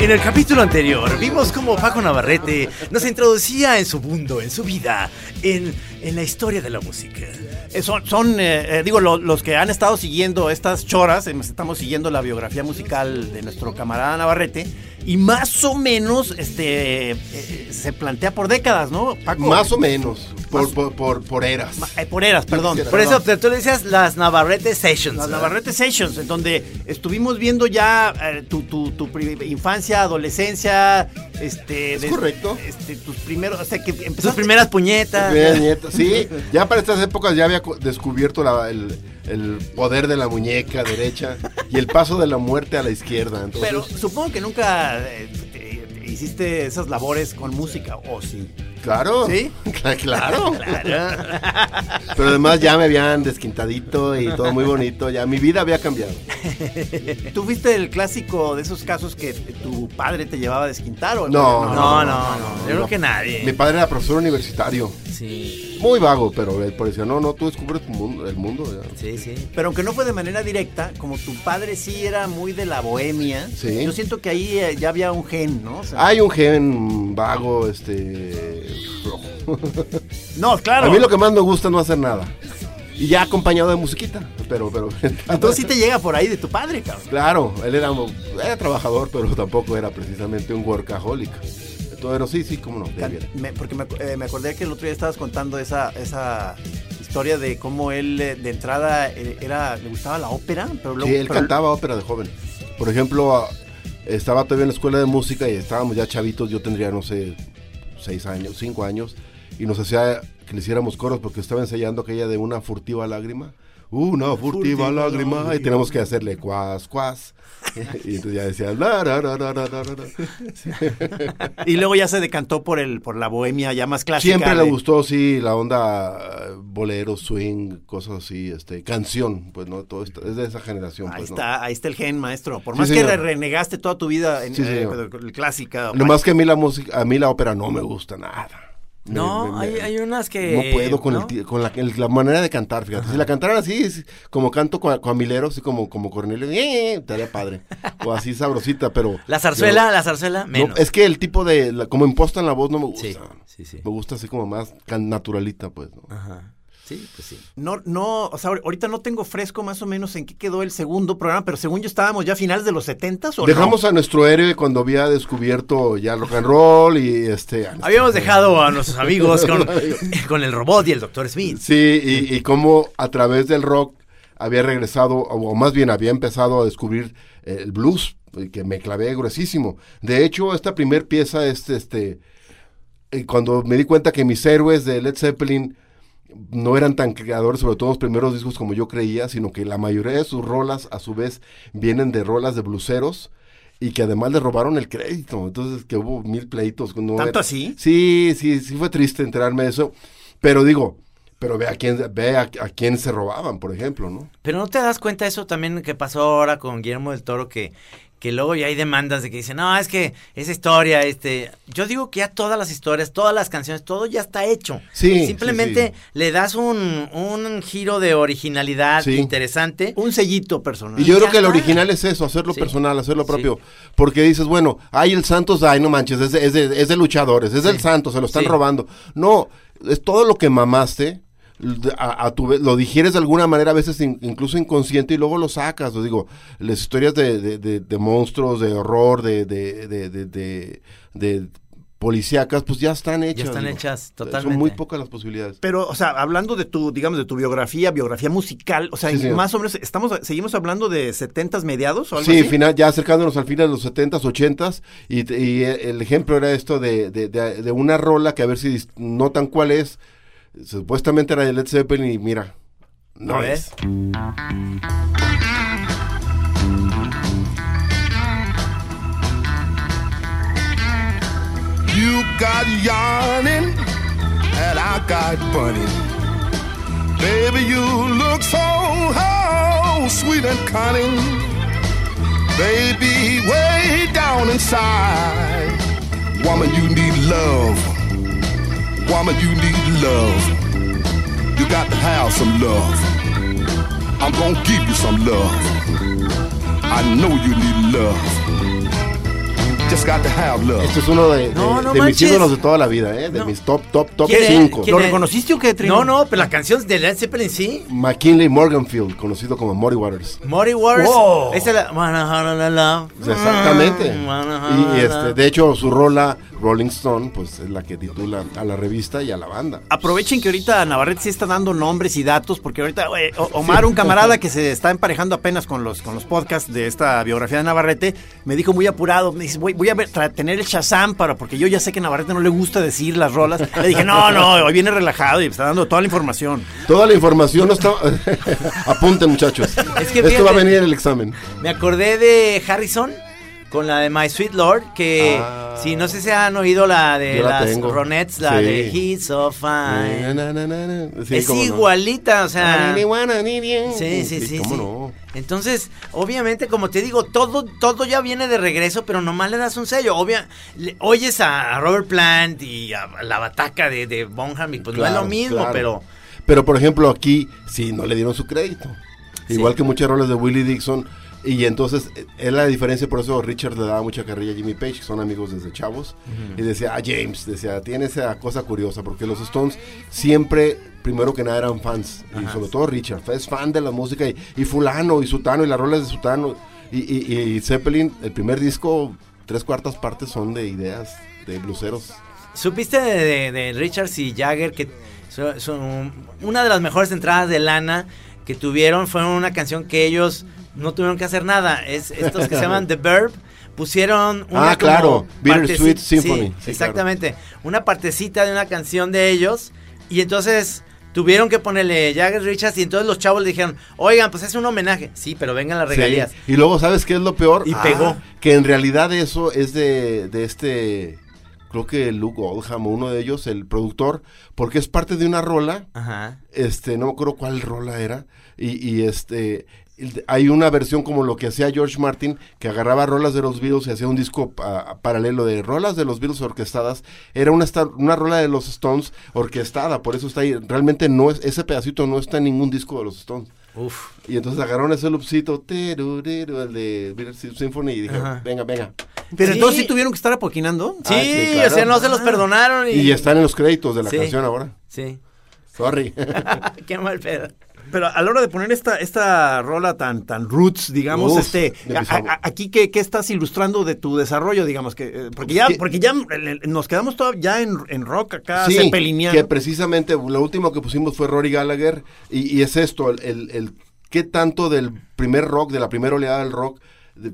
En el capítulo anterior vimos cómo Paco Navarrete nos introducía en su mundo, en su vida, en, en la historia de la música. Eh, Son, son eh, eh, digo, lo- los que han estado siguiendo estas choras, eh, estamos siguiendo la biografía musical de nuestro camarada Navarrete, y más o menos este, eh, se plantea por décadas, ¿no, Paco? Más o menos, por, por, por, por eras. Eh, por eras, perdón. quisiera- Por eso tú le decías las Navarrete Sessions. Las ¿verdad? Navarrete Sessions, en donde estuvimos viendo ya eh, tu, tu, infancia, adolescencia, este... Es de- correcto. Este, tus primeros, o sea, que Tus primeras puñetas. Mira, nieta, Sí, ya para estas épocas ya había descubierto la- el, el poder de la muñeca derecha y el paso de la muerte a la izquierda. Entonces, Pero supongo que nunca eh, te- te hiciste esas labores con música, ¿o sí? claro. ¿Sí? Claro. Pero además ya me habían desquintadito y todo muy bonito. Ya mi vida había cambiado. ¿Tú fuiste el clásico de esos casos que tu padre te llevaba a desquintar? ¿o? No, No, no, no. Yo creo que nadie. Mi padre era profesor universitario. Sí, Muy vago, pero él decía, no, no, tú descubres tu mundo, el mundo. ya". sí, sí. Pero aunque no fue de manera directa, como tu padre sí era muy de la bohemia, Sí. yo siento que ahí eh, ya había un gen, ¿no? O sea, Hay un gen vago, este... flojo. no, claro. A mí lo que más me gusta es no hacer nada. Y ya acompañado de musiquita, pero, pero... Entonces sí te llega por ahí de tu padre, cabrón. Claro, él era, era trabajador, pero tampoco era precisamente un workaholic. Pero sí, sí, cómo no. ya viene. Me- porque me, eh, me acordé que el otro día estabas contando esa, esa historia de cómo él eh, de entrada eh, era, le gustaba la ópera, pero luego... Sí, él pero- cantaba ópera de joven. Por ejemplo, a- estaba todavía en la escuela de música y estábamos ya chavitos, yo tendría, no sé, seis años, cinco años, y nos hacía que le hiciéramos coros porque estaba ensayando aquella de una furtiva lágrima. Una furtiva, Furtiva lágrima, lágrima. y tenemos que hacerle cuas, cuas. y entonces ya decía, la, ra, ra, ra, ra, ra, ra. Y luego ya se decantó por el por la bohemia ya más clásica. Siempre le gustó, sí, la onda eh, bolero, swing, cosas así, este, canción, pues, ¿no? Todo esto, es de esa generación, Ahí pues, ¿no? está, ahí está el gen, maestro. Por Sí, más que señor. renegaste toda tu vida en Sí, eh, clásica. Lo más que a mí la música, a mí la ópera no me gusta nada. No, me- hay, me- hay unas que. no puedo con, ¿no? el con la, el- la manera de cantar, fíjate. Si la cantaran así, es como canto con, con Milero, así como, como Cornelio, eh, eh, estaría padre. O así sabrosita, pero... La zarzuela, la zarzuela, no, menos. es que el tipo de, la- como impostan la voz no me gusta. Sí, sí, sí. Me gusta así como más naturalita, pues. ¿no? Ajá. Sí, pues sí. No, no, o sea, ahorita no tengo fresco más o menos en qué quedó el segundo programa, pero según yo estábamos ya a finales de los 70 o Dejamos no? a nuestro héroe cuando había descubierto ya el rock and roll y este... Habíamos dejado a nuestros amigos con, con el robot y el Dr. Smith. Sí, y, y cómo a través del rock había regresado, o más bien había empezado a descubrir eh, el blues, y que me clavé gruesísimo. De hecho, esta primer pieza, este, este, eh, cuando me di cuenta que mis héroes de Led Zeppelin no eran tan creadores, sobre todo los primeros discos como yo creía, sino que la mayoría de sus rolas, a su vez, vienen de rolas de bluseros y que además le robaron el crédito. Entonces, que hubo mil pleitos. no ¿Tanto era- así? Sí, sí, sí fue triste enterarme de eso. Pero digo, pero ve a quién, ve a, a quién se robaban, por ejemplo, ¿no? Pero no te das cuenta eso también que pasó ahora con Guillermo del Toro, que, que luego ya hay demandas de que dicen, no, es que esa historia, este, yo digo que ya todas las historias, todas las canciones, todo ya está hecho. Sí, Simplemente sí, le das un, un giro de originalidad Sí. interesante. Un sellito personal. Y yo creo que el original es eso, hacerlo personal, hacerlo propio. Porque dices, bueno, ay, el Santos, ay, no manches, es de, es de- es de luchadores, es del Santos, se lo están robando. No, es todo lo que mamaste, a, a tu vez, lo digieres de alguna manera, a veces in- incluso inconsciente, y luego lo sacas. Lo digo, las historias de, de- de- de monstruos, de horror, de, de, de, de- de- de policíacas, pues ya están hechas. están digo. hechas, Son totalmente. muy pocas las posibilidades. Pero, o sea, hablando de tu, digamos, de tu biografía, biografía musical, o sea, Sí, más o menos, estamos, seguimos hablando de 70s mediados o algo Sí, así. final, ya acercándonos al final de los 70s, 80s, y, y el ejemplo era esto de, de, de- de una rola que a ver si dis- notan cuál es. Supuestamente era de Led Zeppelin y mira, no es. You got yarning and I got bunny. Baby, you look so oh, sweet and cunning. Baby, way down inside. Woman, you need love. Woman, you need love. You got to have some love. I'm gonna give you some love. I know you need love. Este es uno de, de- No, no de mis ídolos de toda la vida, ¿eh? de No. mis top, top, top ¿Quién es? 5. ¿Quién ¿Lo reconociste o qué, Trino? No, no, pero la canción de Led Zeppelin sí. McKinley Morganfield, conocido como Muddy Waters. Muddy Waters. Wow. Esa es la. Wanna Hold on Love. Exactamente. Wanna Y, este, de hecho, su rola Rolling Stone, pues es la que titula a la revista y a la banda. Aprovechen que ahorita Navarrete sí está dando nombres y datos, porque ahorita Omar, un camarada que se está emparejando apenas con los, con los podcasts de esta biografía de Navarrete, me dijo muy apurado, me dice, voy, voy a ver, tra- tener el Shazam para, porque yo ya sé que Navarrete no le gusta decir las rolas. Le dije, no, no, hoy viene relajado y me está dando toda la información. Toda la información no está. Apunten, muchachos. Es que Esto fíjate- va a venir en el examen. Me acordé de Harrison con la de My Sweet Lord, que Ah. si no sé si han oído la de la las tengo. Ronettes, la Sí. de He's So Fine. na, na, na, na. Sí, es no. igualita, o sea. Sí, Sí, sí, sí. ¿Cómo sí. no? Entonces, obviamente, como te digo, todo, todo ya viene de regreso, pero nomás le das un sello. Obvia, le- oyes a, Robert Plant y a, la bataca de, de Bonham, y pues no es lo mismo, claro. pero Pero por ejemplo, aquí sí no le dieron su crédito. Igual que muchas rolas de Willie Dixon. Y entonces eh, es la diferencia, por eso Richard le daba mucha carrilla a Jimmy Page, que son amigos desde chavos. Y decía, ah, James, decía, tiene esa cosa curiosa, porque los Stones siempre, primero que nada, eran fans. Y sobre todo Richard, es fan de la música. Y, y Fulano, y Sutano, y las rolas de Sutano. Y, y- y Zeppelin, el primer disco, tres cuartas partes son de ideas de bluseros. ¿Supiste de, de, de Richards y Jagger que son, son una de las mejores entradas de lana que tuvieron fue una canción que ellos no tuvieron que hacer nada. Es estos que se llaman The Verb pusieron una Ah, claro, Bittersweet Symphony, sí, sí, exactamente, una partecita de una canción de ellos y entonces tuvieron que ponerle Jagger Richards y entonces los chavos le dijeron, "Oigan, pues es un homenaje." Sí, pero vengan las regalías. Sí. Y luego, ¿sabes qué es lo peor? Y pegó. Que en realidad eso es de, de este, creo que Luke Oldham, uno de ellos, el productor, porque es parte de una rola, Ajá. este, no me acuerdo cuál rola era, y, y este, hay una versión como lo que hacía George Martin, que agarraba rolas de los Beatles y hacía un disco pa- paralelo de rolas de los Beatles orquestadas. Era una, una rola de los Stones orquestada, por eso está ahí. Realmente no es, ese pedacito no está en ningún disco de los Stones. Uf. Y entonces agarraron ese loopcito, el de Bittersweet Symphony, y dijeron, Ajá. venga, venga. Pero Sí. entonces sí tuvieron que estar apoquinando. Sí, Ah, sí, claro. o sea, no se los perdonaron y, Y están en los créditos de la Sí. canción ahora. Sí. Sorry. Qué mal pedo. Pero a la hora de poner esta, esta rola tan, tan roots, digamos, Uf, este, a- a- aquí ¿qué, qué estás ilustrando de tu desarrollo, digamos, que eh, porque ya, Que- porque ya eh, nos quedamos todavía ya en, en rock acá, sí, que precisamente lo último que pusimos fue Rory Gallagher, y, y es esto, el, el, el qué tanto del primer rock, de la primera oleada del rock,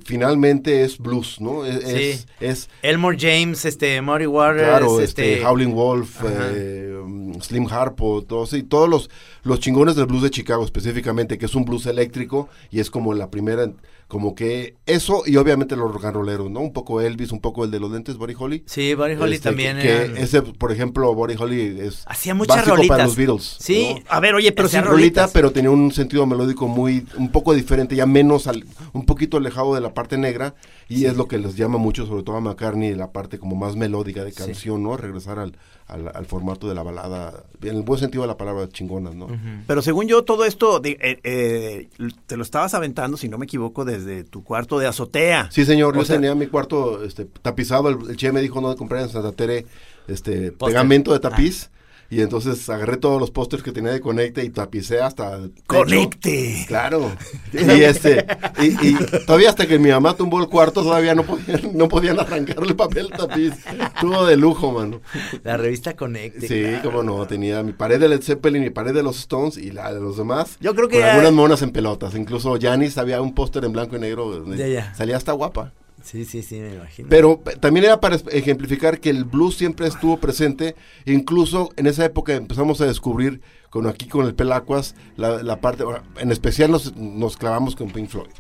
finalmente es blues, ¿no? Es, Sí. es, es, Elmore James, este, Murray Waters, Claro, este, este, Howling Wolf, eh, Slim Harpo, todos, y todos los, los chingones del blues de Chicago específicamente, que es un blues eléctrico y es como la primera, como que eso y obviamente los rock and rolleros, ¿no? Un poco Elvis, un poco el de los lentes, Buddy Holly. Sí, Buddy Holly Este, también Que, eran- ese, por ejemplo, Buddy Holly es Hacía muchas básico rolitas. para los Beatles. Sí. ¿no? A ver, oye, pero Hacía si rolita, rolitas. pero tenía un sentido melódico muy, un poco diferente, ya menos, al- un poquito alejado de la parte negra, y es lo que les llama mucho, sobre todo a McCartney, la parte como más melódica de canción, ¿no? Regresar al, al, al formato de la balada, en el buen sentido de la palabra chingonas, ¿no? Pero según yo, todo esto de- eh, eh, te lo estabas aventando, si no me equivoco, desde tu cuarto de azotea. Sí, señor, O yo sea- tenía mi cuarto este, tapizado, el, el che me dijo no de comprar en Santa Tere este pegamento de tapiz. Y entonces agarré todos los pósters que tenía de Conecte y tapicé hasta el. ¡Conecte! Claro. Y este, y, y todavía hasta que mi mamá tumbó el cuarto, todavía no podían, no podían arrancarle el papel tapiz. Estuvo de lujo, mano. La revista Conecte. Sí, claro. cómo no, tenía mi pared de Led Zeppelin, mi pared de los Stones y la de los demás. Yo creo que Con ya- algunas monas en pelotas. Incluso Janis había un póster en blanco y negro. Ya, ya. Salía hasta guapa. Sí, sí, sí, me imagino. Pero también era para ejemplificar que el blues siempre estuvo presente. Incluso en esa época empezamos a descubrir, con aquí con el Pelacuas, la, la parte, en especial nos, nos clavamos con Pink Floyd.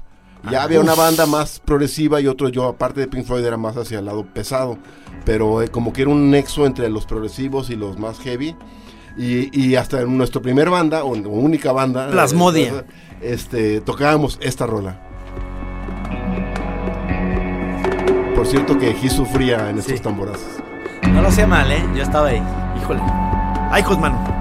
Ya había una banda más progresiva y otro yo, aparte de Pink Floyd, era más hacia el lado pesado. Pero eh, como que era un nexo entre los progresivos y los más heavy. Y, y hasta en nuestra primer banda, o, o única banda, Plasmodia. eh, este, tocábamos esta rola. Por cierto que Gis sufría en estos Sí. tamborazos. No lo hacía mal, ¿eh? Yo estaba ahí. Híjole. ¡Ay, Josmano!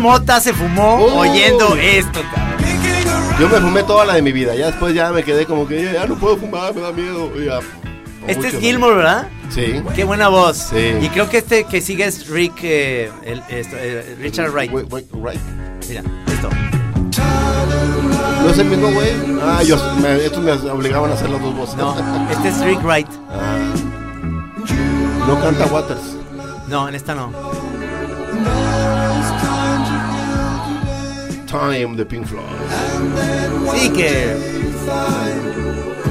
Mota se fumó Uy. oyendo esto, cabrón? Yo me fumé toda la de mi vida. Ya después ya me quedé como que ya no puedo fumar, me da miedo. ya. Este es Gilmore, ¿verdad? Sí. Qué buena voz. Sí. Y creo que este que sigue es Rick, eh, el- esto, eh, Richard Wright. Wait, wait, right. Mira, esto. ¿No es el mismo güey? Ah, yo, me- estos me obligaban a hacer las dos voces. No, este es Rick Wright. Ah. No canta Waters. No, en esta no. Time de Pink Floyd. Sí, que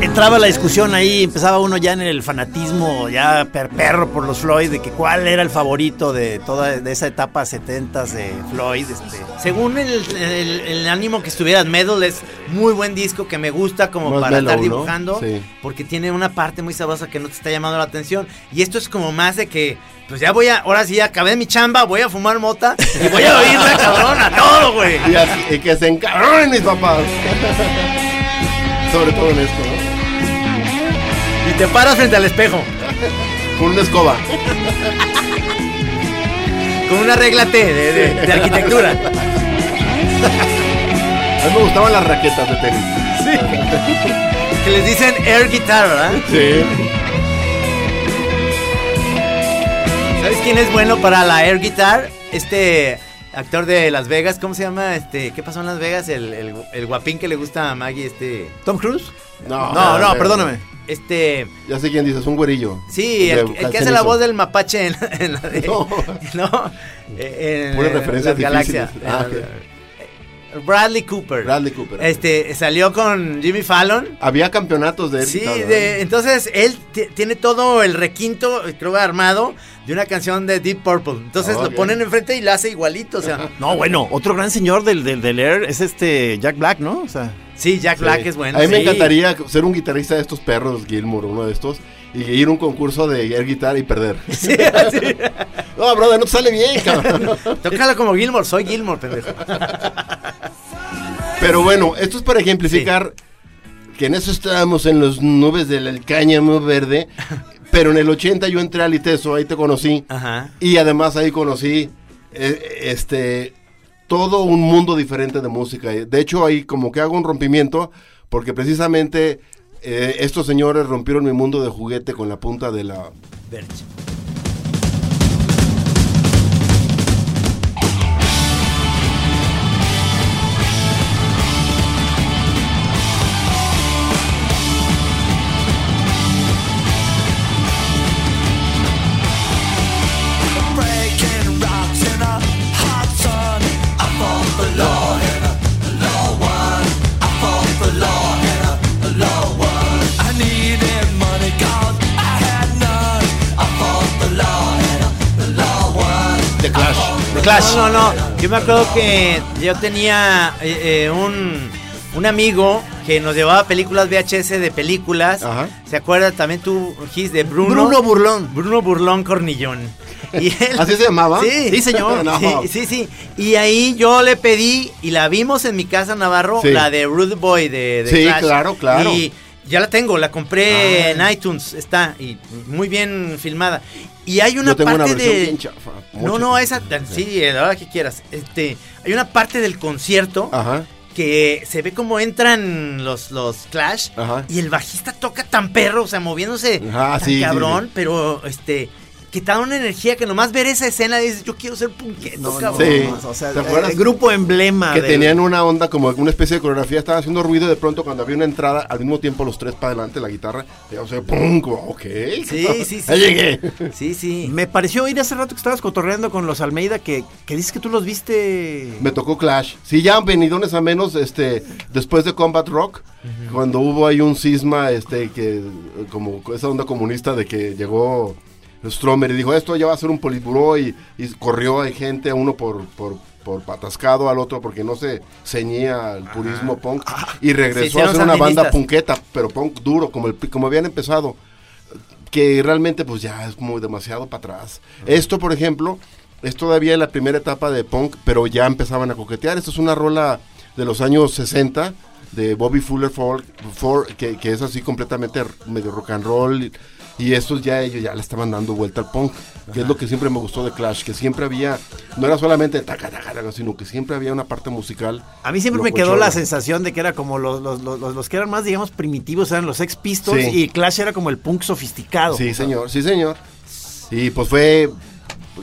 entraba la discusión ahí, empezaba uno ya en el fanatismo, ya per perro por los Floyd, de que cuál era el favorito de toda de esa etapa 70s de Floyd. Este. Según el, el- el ánimo que estuvieras, Medal es muy buen disco que me gusta como Más para mellow, estar ¿no? dibujando. Sí. Porque tiene una parte muy sabrosa que no te está llamando la atención. Y esto es como más de que, pues ya voy a, ahora sí acabé mi chamba, voy a fumar mota y voy a oírla cabrón a todo, güey. Y, así- y que se encabronen mis papás. Sobre todo en esto, ¿no? Y te paras frente al espejo Con una escoba. con una regla T de, de- de arquitectura. A mí me gustaban las raquetas de tenis. Que les dicen air guitar, ¿verdad? Sí. ¿Sabes quién es bueno para la air guitar? Este actor de Las Vegas, ¿cómo se llama? Este, ¿qué pasó en Las Vegas? El, el- el guapín que le gusta a Maggie, este, ¿Tom Cruise? No, No, no, perdóname. este, Ya sé quién dices, un güerillo. sí, el, el que hace la voz del mapache en, en la de, No. no, en, Puras en referencias las galaxias. Ah, En- Bradley Cooper. Bradley Cooper. Este, salió con Jimmy Fallon. Había campeonatos de él. Sí, de, entonces él ti- tiene todo el requinto, creo armado, de una canción de Deep Purple. Entonces Ah, lo ok. ponen enfrente y lo hace igualito, o sea. No, bueno, otro gran señor del, del, del Air es este Jack Black, ¿no? O sea, Sí, Jack Black Sí. es bueno. A mí me encantaría ser un guitarrista de estos perros, Gilmour, uno de estos, y ir a un concurso de air guitar y perder. Sí, así. No, brother, no te sale bien, cabrón. Tócalo como Gilmore, soy Gilmore, pendejo. Pero bueno, esto es para ejemplificar que en eso estábamos en las nubes del cáñamo verde, pero en el 80 yo entré al ITESO, ahí te conocí, Ajá. y además ahí conocí eh, este todo un mundo diferente de música. De hecho, ahí como que hago un rompimiento, porque precisamente eh, estos señores rompieron mi mundo de juguete con la punta de la... Verge. Clash. No, no, no. Yo me acuerdo que yo tenía eh, eh, un, un amigo que nos llevaba películas VHS de películas. Ajá. ¿Se acuerda también tú, Gis, de Bruno? Bruno Burlón. Bruno Burlón Cornillón. Y él- ¿Así se llamaba? Sí, Sí, señor. No. Sí, sí, sí. Y ahí yo le pedí, y la vimos en mi casa, Navarro, Sí. la de Rude Boy de, de Sí, Clash. claro, claro. Y ya la tengo, la compré Ah. en iTunes, está, y muy bien filmada. Y hay una Yo tengo una parte de... bien chafa. No, no, esa, sí, la hora que quieras. Este, hay una parte del concierto Ajá. que se ve como entran los, los Clash Ajá. y el bajista toca tan perro, o sea, moviéndose Ajá, tan sí, sí, cabrón, sí. pero este que te da una energía que nomás ver esa escena dices, yo quiero ser punqueto, No, cabrón. Sí. no, o sea, ¿Te acuerdas? el grupo emblema. Que tenían una onda como una especie de coreografía, estaban haciendo ruido y de pronto cuando había una entrada, al mismo tiempo los tres para adelante, la guitarra, y, o sea, ¡pum! como, ok. Sí, sí, sí. Ya llegué. Sí, sí. Me pareció oír hace rato que estabas cotorreando con los Almeida que, que dices que tú los viste. Me tocó Clash. Sí, ya venidones a menos, este, después de Combat Rock, cuando hubo ahí un cisma, este, que, como esa onda comunista de que llegó Stromer y dijo, esto ya va a ser un politburó y, y corrió a gente, a uno por, por, por atascado, al otro porque no se ceñía al purismo punk, y Se regresó a hacer una banda punketa, pero punk duro, como, el, como habían empezado que realmente pues ya es muy demasiado para atrás. Esto, por ejemplo, es todavía la primera etapa de punk, pero ya empezaban a coquetear. Esto es una rola de los años 60 de Bobby Fuller Ford, Ford, que, que es así completamente medio rock and roll. Y, estos ya ellos ya le estaban dando vuelta al punk, que es lo que siempre me gustó de Clash, que siempre había, no era solamente taca, taca, taca, sino que siempre había una parte musical. A mí siempre me quedó la sensación de que era como los, los, los, los- los que eran más, digamos, primitivos, eran los Ex Pistols Sí. y Clash era como el punk sofisticado. Sí, señor, sí, señor. Y pues fue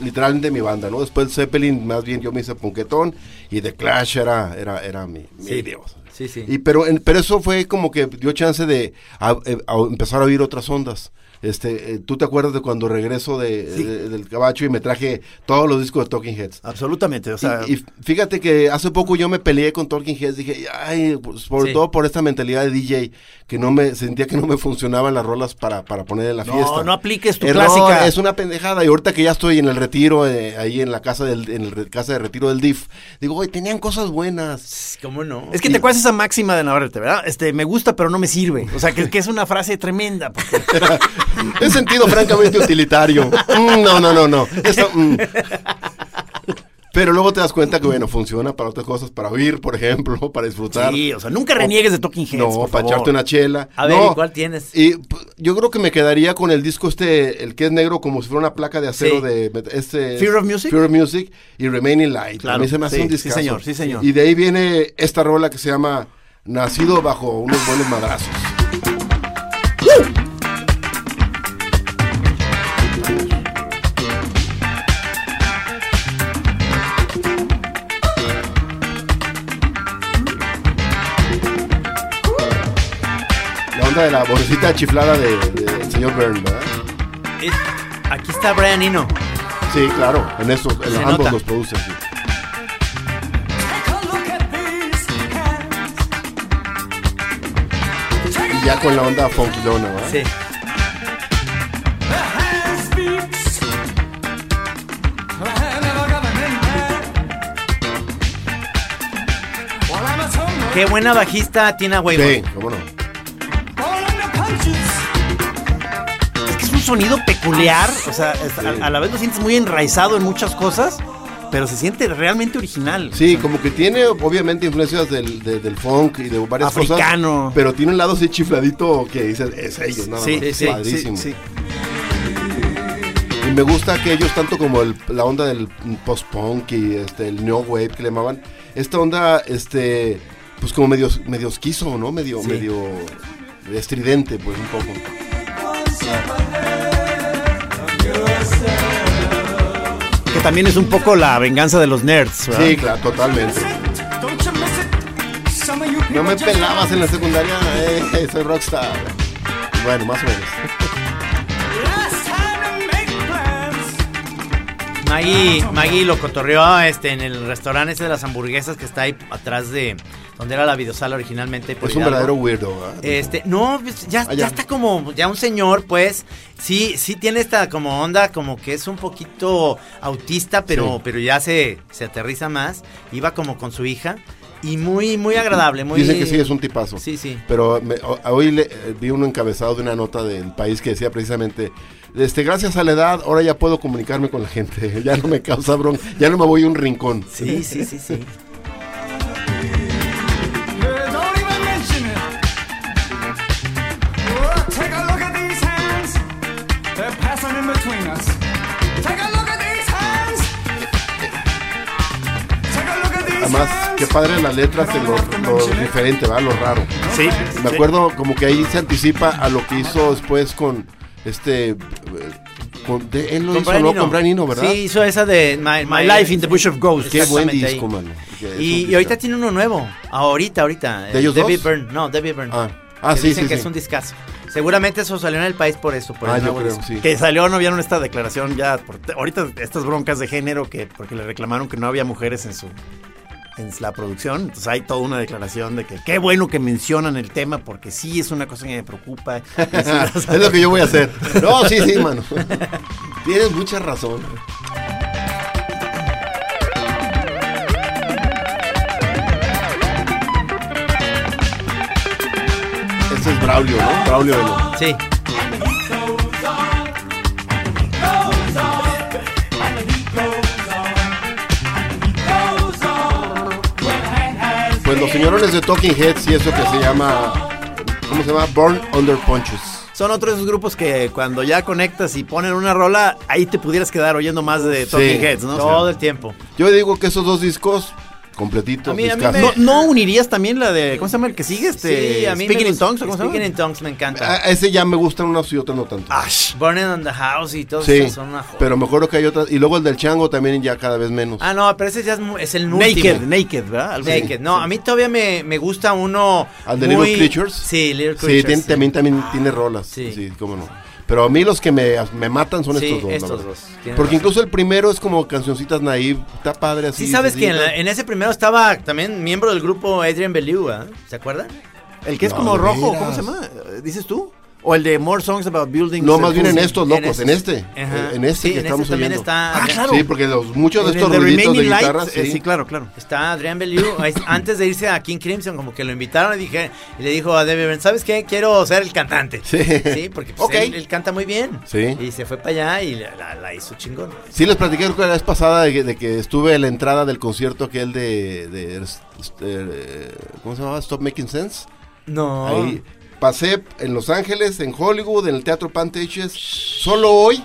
literalmente mi banda, ¿no? Después Zeppelin, más bien yo me hice punquetón y The Clash era, era, era mi, mi Sí. Dios. Sí, sí. Y pero, pero eso fue como que dio chance de a- eh, a empezar a oír otras ondas. Este, eh, ¿tú te acuerdas de cuando regreso de, de- del cabacho y me traje todos los discos de Talking Heads? Absolutamente, o sea, y, y fíjate que hace poco yo me peleé con Talking Heads, dije, ay, pues, sobre Sí. todo por esta mentalidad de DJ, que no me sentía que no me funcionaban las rolas para, para poner en la No, fiesta. no apliques tu Error, clásica. Es una pendejada. Y ahorita que ya estoy en el retiro, eh, ahí en la casa del, en el re- casa de retiro del DIF, digo, oye, tenían cosas buenas. ¿Cómo no? es que te acuerdas esa máxima de Navarrete, ¿verdad? Este, me gusta pero no me sirve. O sea, que, que es una frase tremenda. porque- es sentido francamente utilitario. Mm, no, no, no, no. Eso, mm. Pero luego te das cuenta que, bueno, funciona para otras cosas, para oír, por ejemplo, para disfrutar. Sí, o sea, nunca reniegues de Talking Heads, No, por para favor. echarte una chela. A ver, No, ¿y cuál tienes? Y p- yo creo que me quedaría con el disco este, el que es negro como si fuera una placa de acero Sí. de este Fear of Music. Fear of Music y Remaining Light. Claro, A mí se me hace sí, un sí, discazo. señor, sí, señor. Y de ahí viene esta rola que se llama Nacido bajo unos buenos madrazos. De la bolsita chiflada del de, del señor Byrne, ¿verdad? Es- aquí está Brian Eno. Sí, claro, en eso, en Se ambos nota. los produce. sí. Y ya con la onda funky dona, ¿verdad? Sí. Qué buena bajista Tina Weymouth. Sí, cómo no. Sonido peculiar, o sea, a, a la vez lo sientes muy enraizado en muchas cosas, pero se siente realmente original. Sí, como que tiene obviamente influencias del, de- del funk y de varias Africano. cosas. Pero tiene un lado así chifladito que dices, es ellos, nada Sí, más. sí, Padrísimo. sí. Y me gusta que ellos, tanto como el- la onda del post-punk y este, el neo wave que le llamaban, esta onda, este, pues como medio, medio esquizo, ¿no? Medio, medio estridente, pues un poco. Que también es un poco la venganza de los nerds, ¿verdad? Sí, claro, totalmente. No me pelabas en la secundaria, eh, soy rockstar. Bueno, más o menos. Maggie, Maggie lo cotorreó este, en el restaurante ese de las hamburguesas que está ahí atrás de donde era la videosala originalmente. por Es un Hidalgo. verdadero weirdo, ¿verdad? Este, no, pues, ya, Ah, ya ya. está como, ya un señor, pues, sí, sí tiene esta como onda, como que es un poquito autista, pero, Sí. pero ya se, se aterriza más. Iba como con su hija. y muy, muy agradable. Muy... Dicen que sí, es un tipazo. Sí, sí. Pero me- hoy le- eh, vi un encabezado de una nota del país que decía precisamente, este, gracias a la edad, ahora ya puedo comunicarme con la gente, ya no me causa bronca, ya no me voy a un rincón. Sí, sí, sí, sí. Qué padre las letras de lo, lo diferente, ¿va? Lo raro. Sí. Me acuerdo como que ahí se anticipa a lo que hizo después con este... eh, Con, de- él lo Con hizo, Brian ¿no? Con Brian ¿verdad? Sí, hizo esa de My, My Life in the Bush of Ghosts. Qué buen disco, mano. Y, ahorita tiene uno nuevo. Ahorita, ahorita. ¿De ellos Debbie dos? Byrne. No, Debbie Byrne. Ah, ah Que sí, dicen sí, que sí. es un discazo. Seguramente eso salió en el país por eso. Por Ah, el yo creo, sí. Que salió, no vieron esta declaración ya. por- ahorita estas broncas de género que porque le reclamaron que no había mujeres en su en la producción. Entonces hay toda una declaración de que qué bueno que mencionan el tema porque sí es una cosa que me preocupa. Es lo que yo voy a hacer. No, sí, sí, mano. Tienes mucha razón. Ese es Braulio, ¿no? Braulio de lo- Sí. Pues los señorones de Talking Heads y eso que se llama. ¿Cómo se llama? Born Under Punches. Son otros de esos grupos que cuando ya conectas y ponen una rola, ahí te pudieras quedar oyendo más de Talking Sí. Heads, ¿no? Todo el tiempo. Yo digo que esos dos discos completitos. A mí- a mí me- ¿No, ¿No unirías también la de. ¿Cómo se llama el que sigue? Este, sí, a mí Speaking me in Tongues, ¿o ¿cómo se llama? Speaking in Tongues me encanta. A ese ya me gustan unas y otras no tanto. Ash. Burning on the House y todo sí, eso son una joya. pero me acuerdo que hay otras. Y luego el del chango también ya cada vez menos. Ah, no, pero ese ya es, mu- es el último. Naked, Naked, ¿verdad? Algo. Naked. No, a mí todavía me, me gusta uno. ¿Al de muy- Little Creatures? Sí, Little sí, Creatures. tiene- sí. también, también tiene rolas. Sí. Sí. cómo no. Pero a mí los que me, me matan son Sí, estos dos. estos dos, Porque razón. incluso el primero es como cancioncitas naive. Está padre así. Sí, sabes que en, la- en ese primero estaba también miembro del grupo Adrian Bellew, ¿ah? ¿se acuerdan? El que es No, como rojo, veras. ¿cómo se llama? Eh, ¿Dices tú? O el de More Songs About Buildings. No, más bien en estos locos, en, este. En este que estamos este oyendo. está. Ah, claro. Sí, porque los, muchos de estos de ruiditos de Remaining guitarra. Light, eh, sí. sí, claro, claro. Está Adrian Bellew. Antes de irse a King Crimson, como que lo invitaron y dije, y le dijo a Debbie ¿sabes qué? Quiero ser el cantante. Sí. Sí, porque pues, él, él canta muy bien. Sí. Y se fue para allá y la, la- la hizo chingón. Sí, les platiqué la vez pasada de que, de que estuve en la entrada del concierto aquel de, de, eh, ¿cómo se llamaba? Stop Making Sense. No. Ahí pasé en Los Ángeles, en Hollywood, en el Teatro Pantages. Solo hoy,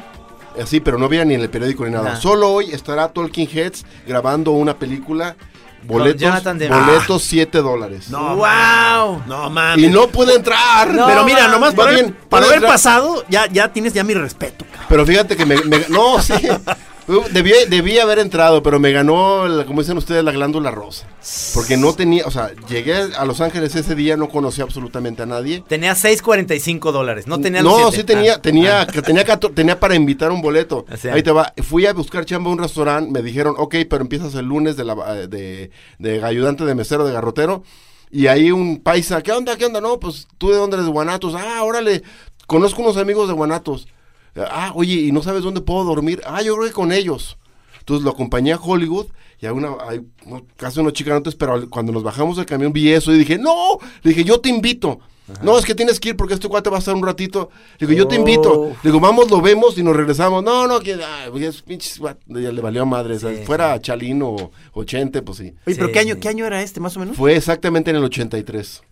así, pero no había ni en el periódico ni nada. Solo hoy estará Talking Heads grabando una película. Boletos, Demme. boletos 7 dólares. No, ¡Wow! No, mames. Y no pude entrar. No, Pero mira, man. nomás Más para, bien, haber, para puede haber entrar- pasado, ya, ya tienes ya mi respeto. cabrón. Pero fíjate que me, me- no, sí. Debí, debí haber entrado, pero me ganó, el- como dicen ustedes, la glándula rosa. Porque no tenía, o sea, llegué a Los Ángeles ese día, no conocí absolutamente a nadie. Tenía 6.45 dólares, no tenía los No, sí tenía, Ah. tenía, que tenía, para invitar un boleto. O sea. Ahí te va. Fui a buscar chamba a un restaurante, me dijeron, ok, pero empiezas el lunes de, la, de, de ayudante de mesero, de garrotero. Y ahí un paisa, ¿qué onda, qué onda? No, pues tú de dónde eres, de Guanatos. Ah, órale, conozco unos amigos de Guanatos. Ah, oye, ¿y no sabes dónde puedo dormir? Ah, yo creo que con ellos. Entonces lo acompañé a Hollywood y a una, hay uno- casi unos chicanotes, pero al- cuando nos bajamos del camión vi eso y dije, no, le dije, yo te invito. No, es que tienes que ir porque este cuate va a estar un ratito. Le digo, yo te invito. Oh. Le digo, vamos, lo vemos y nos regresamos. No, no, que ah, es pinches le valió a madre. o sea, Sí, fuera Chalino o, o Chente, pues sí. Oye, pero Sí, ¿qué año. ¿qué año era este, más o menos? Fue exactamente en el 83.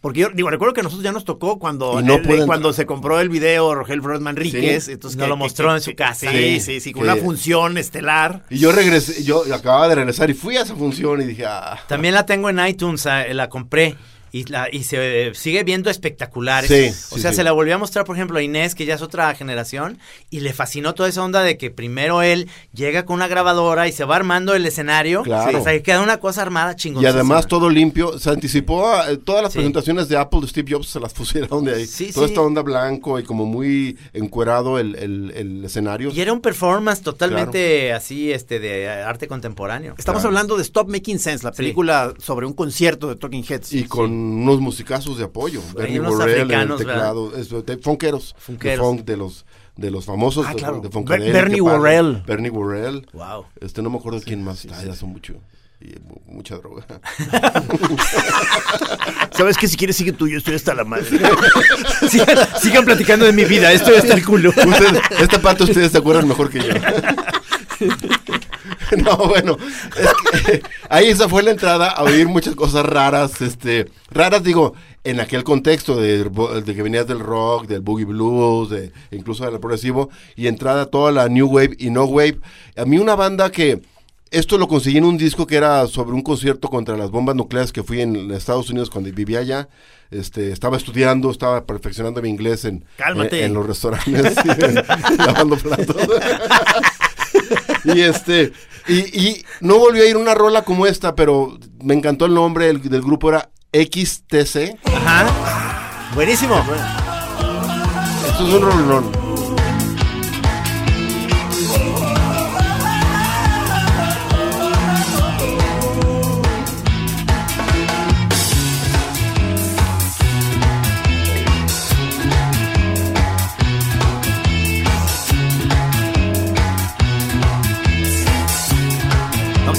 Porque yo digo, recuerdo que a nosotros ya nos tocó cuando, no cuando se compró el video Rogel Frodman Ríquez. Sí. entonces Nos que- lo mostró que- en su casa. Sí, sí, sí, con Que- una función estelar. Y yo regresé, yo acababa de regresar y fui a esa función y dije, ah. También la tengo en iTunes, ah, la compré. Y, la, y se eh, sigue viendo espectaculares. Sí, o sí, sea, sí. se la volvió a mostrar, por ejemplo, a Inés, que ya es otra generación, y le fascinó toda esa onda de que primero él llega con una grabadora y se va armando el escenario. Claro. O sea, que queda una cosa armada chingón. Y además todo limpio, se anticipó a eh, todas las Sí. presentaciones de Apple de Steve Jobs se las pusieron de ahí. Sí, Toda sí. esta onda blanco y como muy encuerado el, el- el escenario. Y era un performance totalmente así, este, de arte contemporáneo. Estamos Claro. hablando de Stop Making Sense, la película sobre un concierto de Talking Heads. Y con unos musicazos de apoyo. Bernie unos Worrell en el teclado. eso, de- funkeros. Funkeros. De funk, de los, de los famosos. Ah, de- claro. de Ber- Funkadelic, Bernie. Worrell. Bernie Worrell. Wow. Este, no me acuerdo quién más. Ya son mucho. y mu- mucha droga. ¿Sabes qué? Si quieres, sigue tú, yo estoy hasta la madre. sigan, sigan platicando de mi vida, estoy hasta el culo. Esta parte ustedes se acuerdan mejor que yo. No, bueno, es que ahí esa fue la entrada a oír muchas cosas raras, este, raras digo, en aquel contexto de, de que venías del rock, del boogie blues, de, incluso del progresivo, y entrada a toda la new wave y no wave. A mí una banda que, esto lo conseguí en un disco que era sobre un concierto contra las bombas nucleares que fui en Estados Unidos cuando vivía allá. Este, estaba estudiando, estaba perfeccionando mi inglés en, en, en los restaurantes, lavando platos. y este, y, y no volví a ir una rola como esta, pero me encantó el nombre del, del grupo, era XTC. Ajá. Buenísimo. Esto es un rolón.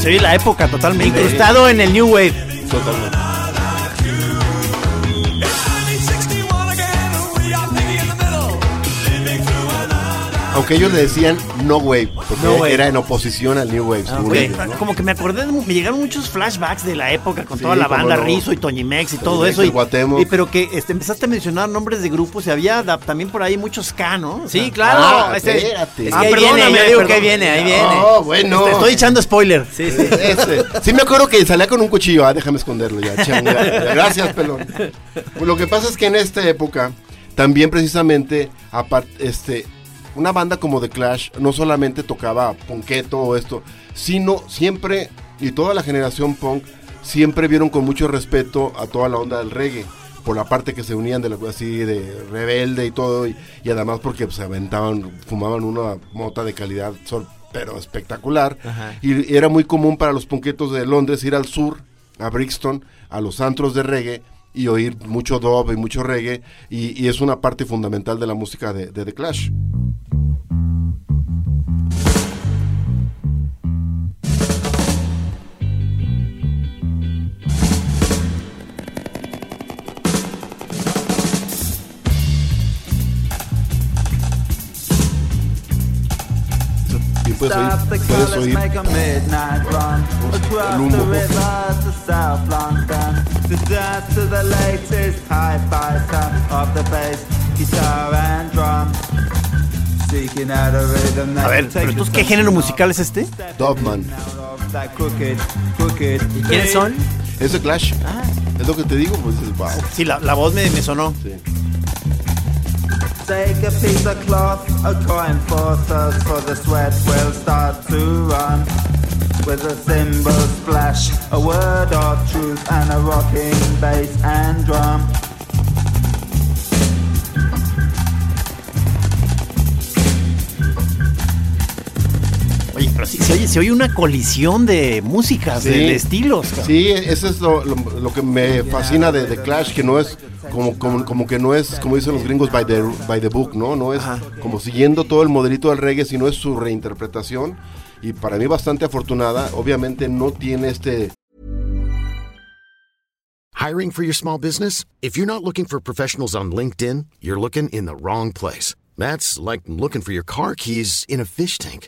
Oye la época totalmente. Incrustado en el New Wave. Totalmente. Aunque ellos le decían no wave, porque No wave. era en oposición al new wave. como que me acordé, de- me llegaron muchos flashbacks de la época con Sí, toda la banda, no. Rizzo y Toñimex y todo eso. Y, y pero que este, empezaste a mencionar nombres de grupos y había da- también por ahí muchos K, ¿no? O Sí, sea, claro. Ah, este- espérate. es Ah, que ahí viene, yo digo que ahí viene, ahí viene. Oh, bueno. Te estoy echando spoiler. Sí, sí. Ese. Sí me acuerdo que salía con un cuchillo, ah, déjame esconderlo ya, changa. Gracias, pelón. Pues lo que pasa es que en esta época, también precisamente, apart- este, una banda como The Clash no solamente tocaba punketo o esto, sino siempre, y toda la generación punk, siempre vieron con mucho respeto a toda la onda del reggae. Por la parte que se unían de la, así de rebelde y todo, y, y además porque pues, se aventaban, fumaban una mota de calidad pero espectacular. Ajá. Y era muy común para los punquetos de Londres ir al sur, a Brixton, a los antros de reggae y oír mucho dub y mucho reggae. Y, y es una parte fundamental de la música de, de The Clash. Bass, guitar and drum. Seeking out a rhythm that A ver, pero entonces, ¿qué género musical es este? Crooked ¿Y quiénes son? Es The Clash. Es lo que te digo, pues dices, wow. Sí, la, la voz me, me sonó. Sí. Take a piece of cloth, a coin for thirst, for the sweat will start to run. With a cymbal splash, a word of truth, and a rocking bass and drum. Sí, se oye, se oye una colisión de músicas, de, Sí. de estilos. cabrón. Sí, eso es lo, lo- lo que me fascina de The Clash, que no es como, como, como que no es, como dicen los gringos, by the, by the book, ¿no? No es como siguiendo todo el modelito del reggae, sino es su reinterpretación. Y para mí bastante afortunada, obviamente no tiene este Hiring for your small business? If you're not looking for professionals on LinkedIn, you're looking in the wrong place. That's like looking for your car keys in a fish tank.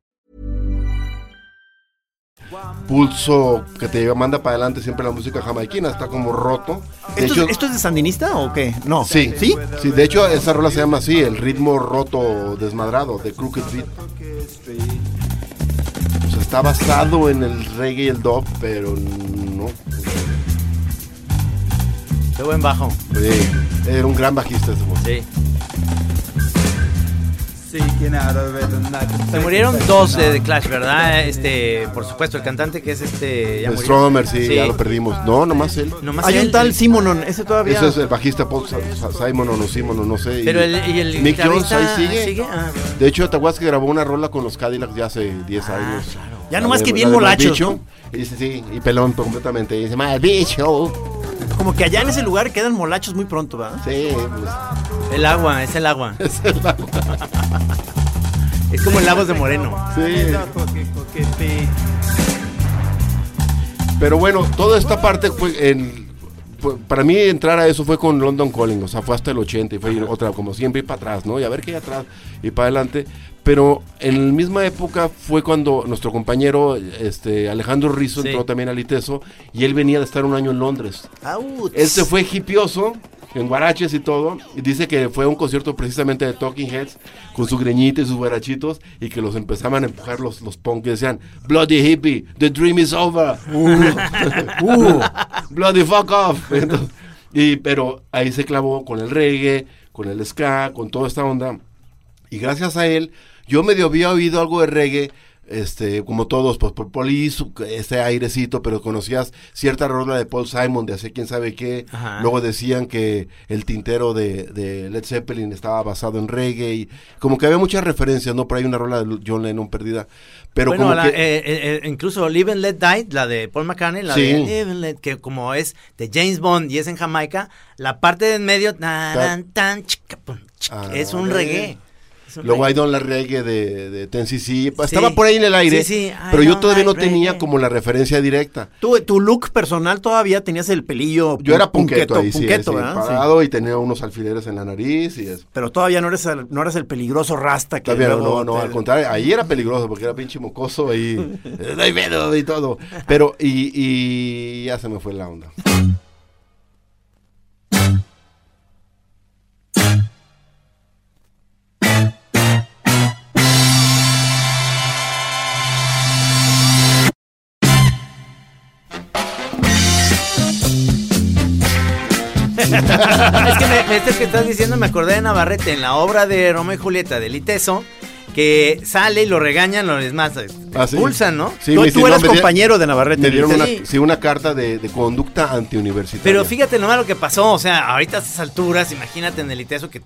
Pulso que te manda para adelante siempre la música jamaiquina, está como roto. De ¿Esto, hecho, es- ¿Esto es de Sandinista o qué? No. Sí, ¿Sí? sí, de hecho esa rola se llama así, el ritmo roto desmadrado de Crooked Beat. O sea, está basado en el reggae y el dub, pero no. Qué buen bajo. Sí, era un gran bajista ese. Sí. Se murieron dos de The Clash, ¿verdad? Este, por supuesto, el cantante que es este. ya. Stromer, sí, ya lo perdimos. No, nomás él. Nomás Hay él. un tal Simonon, ese todavía. Eso es el bajista Paul Sa- Sa- Simon o no Simon o no sé. y- Pero el, y el Mick Jones ahí guitarrista sigue. Ah, De hecho, ¿te acuerdas que grabó una rola con los Cadillacs ya hace 10 Ah, años? claro. Ya nomás de- que bien. ¿no? Y dice, sí, y pelón completamente. Y dice, mal bicho. Como que allá en ese lugar quedan molachos muy pronto, ¿verdad? Sí, pues, El agua, es el agua. es el agua. Es como el Lagos de Moreno. Sí. Pero bueno, toda esta parte fue en- para mí entrar a eso fue con London Calling, o sea, fue hasta el 80 y fue otra, como siempre, ir para atrás, ¿no? Y a ver qué hay atrás y para adelante. Pero en la misma época fue cuando nuestro compañero este, Alejandro Rizzo Sí. entró también al ITESO y él venía de estar un año en Londres. Auts. Él se fue hipioso, en guaraches y todo, y dice que fue un concierto precisamente de Talking Heads, con su greñita y sus guarachitos, y que los empezaban a empujar los, los punk, y decían, Bloody hippie, the dream is over. Uh, bloody fuck off. Entonces, y, pero ahí se clavó con el reggae, con el ska, con toda esta onda. Y gracias a él, yo medio había oído algo de reggae, este, como todos, pues por Police, ese airecito, pero conocías cierta rola de Paul Simon, de hace quién sabe qué. Ajá. Luego decían que el tintero de, de Led Zeppelin estaba basado en reggae, y como que había muchas referencias, ¿no? Por ahí una rola de John Lennon perdida. Pero bueno, como la- que. eh, eh, eh, incluso Live and Let Die, la de Paul McCartney, la Sí. de Live and Let, que como es de James Bond y es en Jamaica, la parte de en medio, tan, tan, chica, pum, chica, Ah, es un reggae. Luego. I Don't Like Reggae de, de Ten cc Sí. Estaba por ahí en el aire, Sí, sí, pero yo todavía no tenía como la referencia directa. Tu, tu look personal todavía tenías el pelillo. Yo era pun- punqueto ahí, punqueto, ¿verdad? Parado y tenía unos alfileres en la nariz y eso. Pero todavía no eres el, no eres el peligroso rasta que Todavía no, luego no, te- al contrario, ahí era peligroso porque era pinche mocoso ahí, no hay miedo y todo. Pero, y, y ya se me fue la onda. es que me, este que estás diciendo me acordé de Navarrete en la obra de Romeo y Julieta de Liteso, que sale y lo regañan, lo es más, Ah, sí. expulsan, ¿no? Sí, Tú, tú eras di- compañero de Navarrete. Me dieron una, Sí. sí, una carta de, de conducta antiuniversitaria. Pero fíjate nomás lo que pasó, o sea, ahorita a estas alturas, imagínate en el ITESO que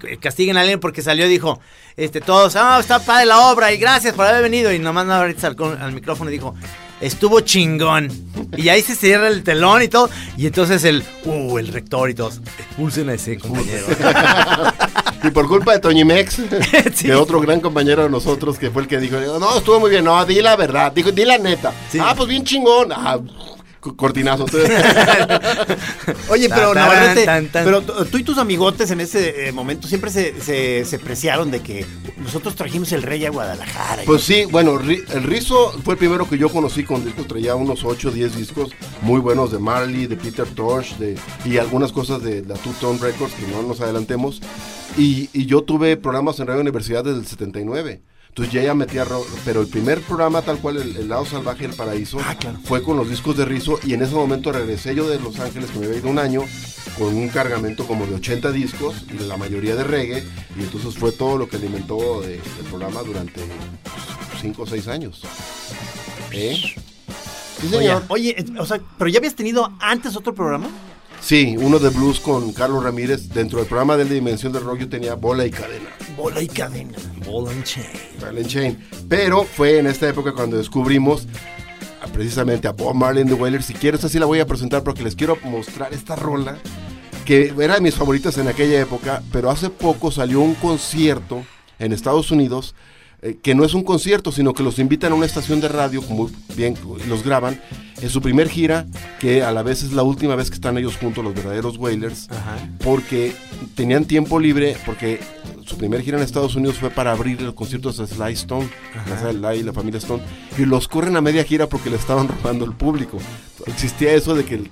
que castiguen a alguien porque salió y dijo, este, todos, ah, está padre la obra y gracias por haber venido. Y nomás ahorita sacó al micrófono y dijo, estuvo chingón. Y ahí se cierra el telón y todo. Y entonces el, uh, el rector y todos, expulsen a ese compañero. Y por culpa de Toñimex, Sí. de otro gran compañero de nosotros que fue el que dijo, no, estuvo muy bien, no, di la verdad, dijo, di la neta. Sí. Ah, pues bien chingón. Ah, cortinazo. Oye, pero Tan, Navarrete, tan, tan. pero tú y tus amigotes en ese eh, momento siempre se, se, se preciaron de que nosotros trajimos el rey a Guadalajara. Pues sí, bueno, Ri- el Rizo fue el primero que yo conocí con discos, traía unos 8 o 10 discos muy buenos de Marley, de Peter Tosh, de, y algunas cosas de la Two Tone Records, que no nos adelantemos. Y, y yo tuve programas en Radio Universidad desde el 79. Entonces ya ya metía, ro- pero el primer programa tal cual, el, el lado salvaje del paraíso, fue con los discos de Rizo y en ese momento regresé yo de Los Ángeles, que me había ido un año, con un cargamento como de 80 discos, y la mayoría de reggae, y entonces fue todo lo que alimentó de- el programa durante 5 o 6 años. ¿Eh? Sí, Oye, señor. oye, eh, o sea, pero ya habías tenido antes otro programa. Sí, uno de blues con Carlos Ramírez. Dentro del programa de Dimensión del Rock yo tenía bola y cadena. Bola y cadena. Ball and chain. Ball and Chain. Pero fue en esta época cuando descubrimos a- precisamente a Bob Marley and the Wailers. Si quieres, así la voy a presentar porque les quiero mostrar esta rola que era de mis favoritas en aquella época, pero hace poco salió un concierto en Estados Unidos eh, que no es un concierto, sino que los invitan a una estación de radio, como bien los graban, en su primer gira, que a la vez es la última vez que están ellos juntos, los verdaderos Wailers, Ajá. porque tenían tiempo libre, porque su primer gira en Estados Unidos fue para abrir los conciertos de Sly Stone, la y la familia Stone, y los corren a media gira porque le estaban robando el público. Existía eso de que el-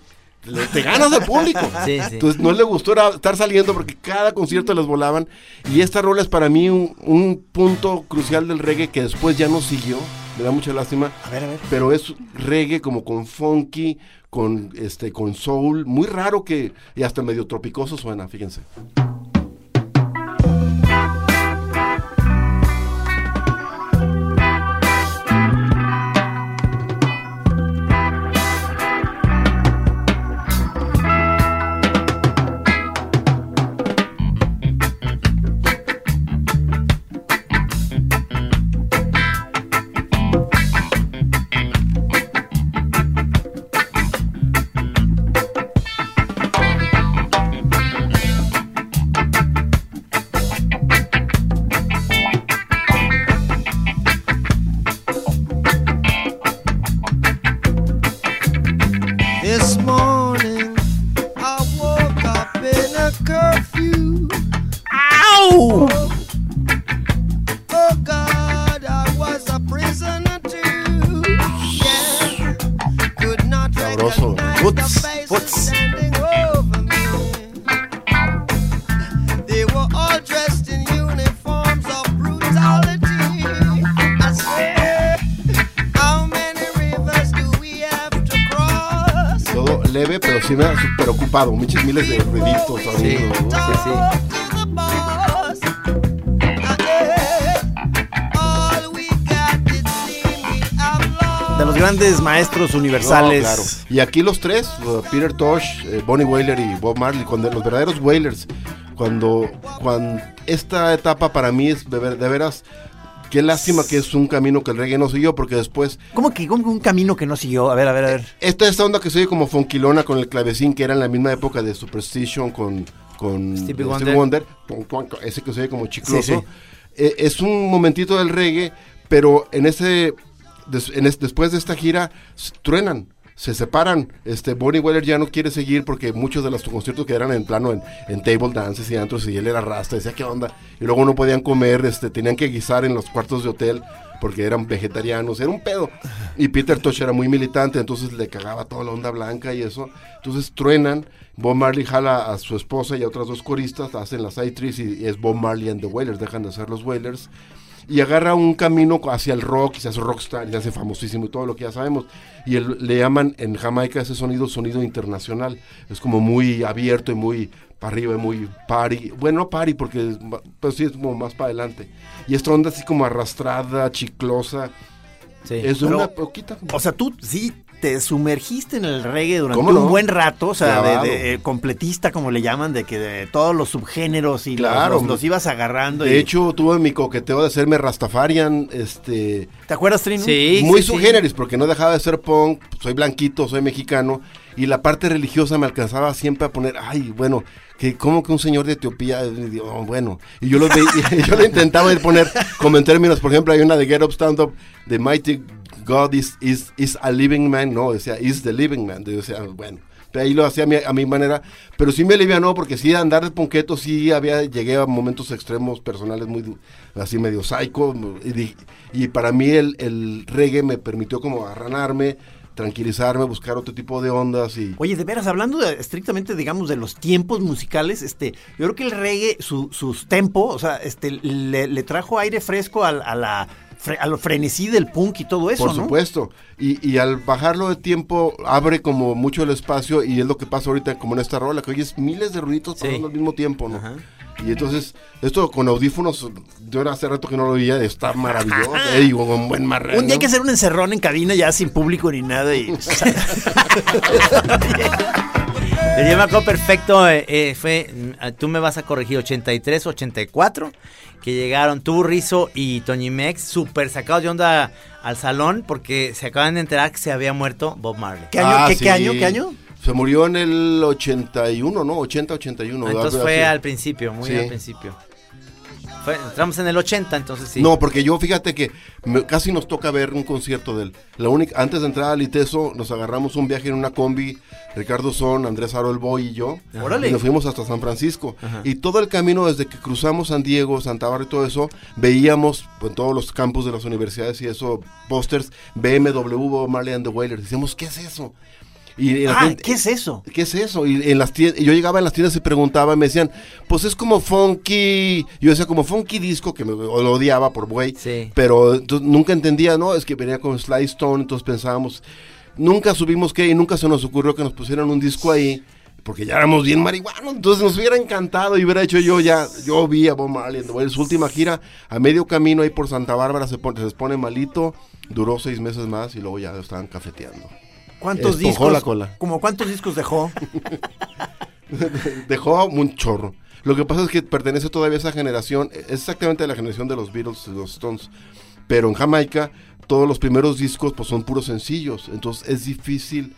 te ganas al público. Sí, sí. Entonces no le gustó era estar saliendo porque cada concierto les volaban. Y esta rola es para mí un, un punto crucial del reggae que después ya no siguió. Me da mucha lástima. A ver, a ver. Pero es reggae como con funky, con este, con soul, muy raro que, y hasta medio tropicoso suena, fíjense. Muchos miles de ruiditos. Sí, ¿no? sí, sí. De los grandes maestros No, universales. claro. Y aquí los tres, uh, Peter Tosh, eh, Bonnie Whaler y Bob Marley, cuando los verdaderos Whalers, cuando, cuando esta etapa para mí es de, ver- de veras, qué lástima que es un camino que el reggae no siguió, porque después, ¿Cómo que cómo un camino que no siguió? A ver, a ver, a ver. esta, esta onda que se oye como fonquilona con el clavecín, que era en la misma época de Superstition con, con Stevie Wonder. ese que se oye como chicloso, Sí, sí. eh, es un momentito del reggae, pero en ese, des- en es- después de esta gira, truenan. Se separan, este Bonnie Weller ya no quiere seguir porque muchos de los conciertos que eran en plano en, en table dances y antros y él era rasta, decía qué onda, y luego no podían comer, este, tenían que guisar en los cuartos de hotel porque eran vegetarianos, era un pedo. Y Peter Tosh era muy militante, entonces le cagaba toda la onda blanca y eso. Entonces truenan, Bob Marley jala a su esposa y a otras dos coristas, hacen las trees y, es Bob Marley and the Wailers, dejan de ser los Wailers. Y agarra un camino hacia el rock y se hace rockstar y se hace famosísimo y todo lo que ya sabemos. Y él- le llaman en Jamaica ese sonido sonido internacional. Es como muy abierto y muy para arriba y muy party. Bueno, no party porque ma- pues sí es como más para adelante. Y esta onda así como arrastrada, chiclosa. Sí. Es de Pero- una poquita. O sea, tú sí te sumergiste en el reggae durante ¿Cómo un buen rato, o sea, de, de, eh, completista, como le llaman, de que de todos los subgéneros y los- Claro. los, los ibas agarrando. de y- hecho, tuve mi coqueteo de hacerme Rastafarian, este, ¿te acuerdas, Trino? Sí, muy sí, porque no dejaba de ser punk, soy blanquito, soy mexicano, y la parte religiosa me alcanzaba siempre a poner, ay, bueno, que como que un señor de Etiopía, oh, bueno, y yo lo veía, yo lo intentaba de poner como en términos, por ejemplo, hay una de Get Up Stand Up, The Mighty God is, is, is a living man, no, sea, is the living man, o sea, bueno. Pero ahí lo hacía a mi, a manera, pero sí me alivianó porque sí andar de ponqueto sí había llegué a momentos extremos personales muy así medio psycho y, y para mí el, el reggae me permitió como arranarme, tranquilizarme, buscar otro tipo de ondas y Oye, de veras, hablando de- estrictamente, digamos, de los tiempos musicales, este, yo creo que el reggae, su, sus tempo, o sea, este, le, trajo aire fresco al- a, la fre- a lo frenesí del punk y todo eso, por ¿no? supuesto. Y, y al bajarlo de tiempo abre como mucho el espacio y es lo que pasa ahorita como en esta rola, que oyes miles de ruiditos Sí. pasando al mismo tiempo, ¿no? Ajá. Y entonces, esto con audífonos, yo era hace rato que no lo oía, está maravilloso, eh, digo, con buen marrano. Un día hay que hacer un encerrón en cabina ya sin público ni nada y... Yo me acuerdo perfecto, eh, eh, fue, mm, tú me vas a corregir, 83, 84, que llegaron tú, Rizo y Toñi Mex, súper sacados de onda al salón porque se acaban de enterar que se había muerto Bob Marley. ¿Qué año? Ah, ¿Qué, año? ¿Qué año? Se murió en el 81, ¿no? 80, 81. Ah, entonces fue al principio, muy Sí. al principio. Fue- entramos en el 80, entonces sí. No, porque yo fíjate que me- casi nos toca ver un concierto de él. La única, antes de entrar al ITESO, nos agarramos un viaje en una combi, Ricardo Son, Andrés Arol Boy y yo. Órale. Y nos fuimos hasta San Francisco. Y todo el camino desde que cruzamos San Diego, Santa Bárbara y todo eso, veíamos pues, en todos los campus de las universidades y eso, pósters, BMW, Marley and the Wailers. Decíamos, ¿qué es eso? Y Ah, gente- ¿qué es eso? ¿Qué es eso? Y en las tiendas, yo llegaba en las tiendas y preguntaba, y me decían, pues es como funky. Yo decía, como funky disco, que me lo odiaba por güey. Sí. Pero entonces, nunca entendía, ¿no? Es que venía con Sly Stone, entonces pensábamos, nunca subimos que y nunca se nos ocurrió que nos pusieran un disco ahí. Porque ya éramos bien marihuanos, entonces nos hubiera encantado y hubiera hecho yo ya, yo vi a Bob Marley, en su última gira, a medio camino ahí por Santa Bárbara se pone, se pone malito, duró seis meses más y luego ya lo estaban cafeteando. ¿Cuántos discos? la cola. ¿Como cuántos discos dejó? Dejó un chorro. Lo que pasa es que pertenece todavía a esa generación, es exactamente la generación de los Beatles, de los Stones. Pero en Jamaica, todos los primeros discos pues son puros sencillos. Entonces es difícil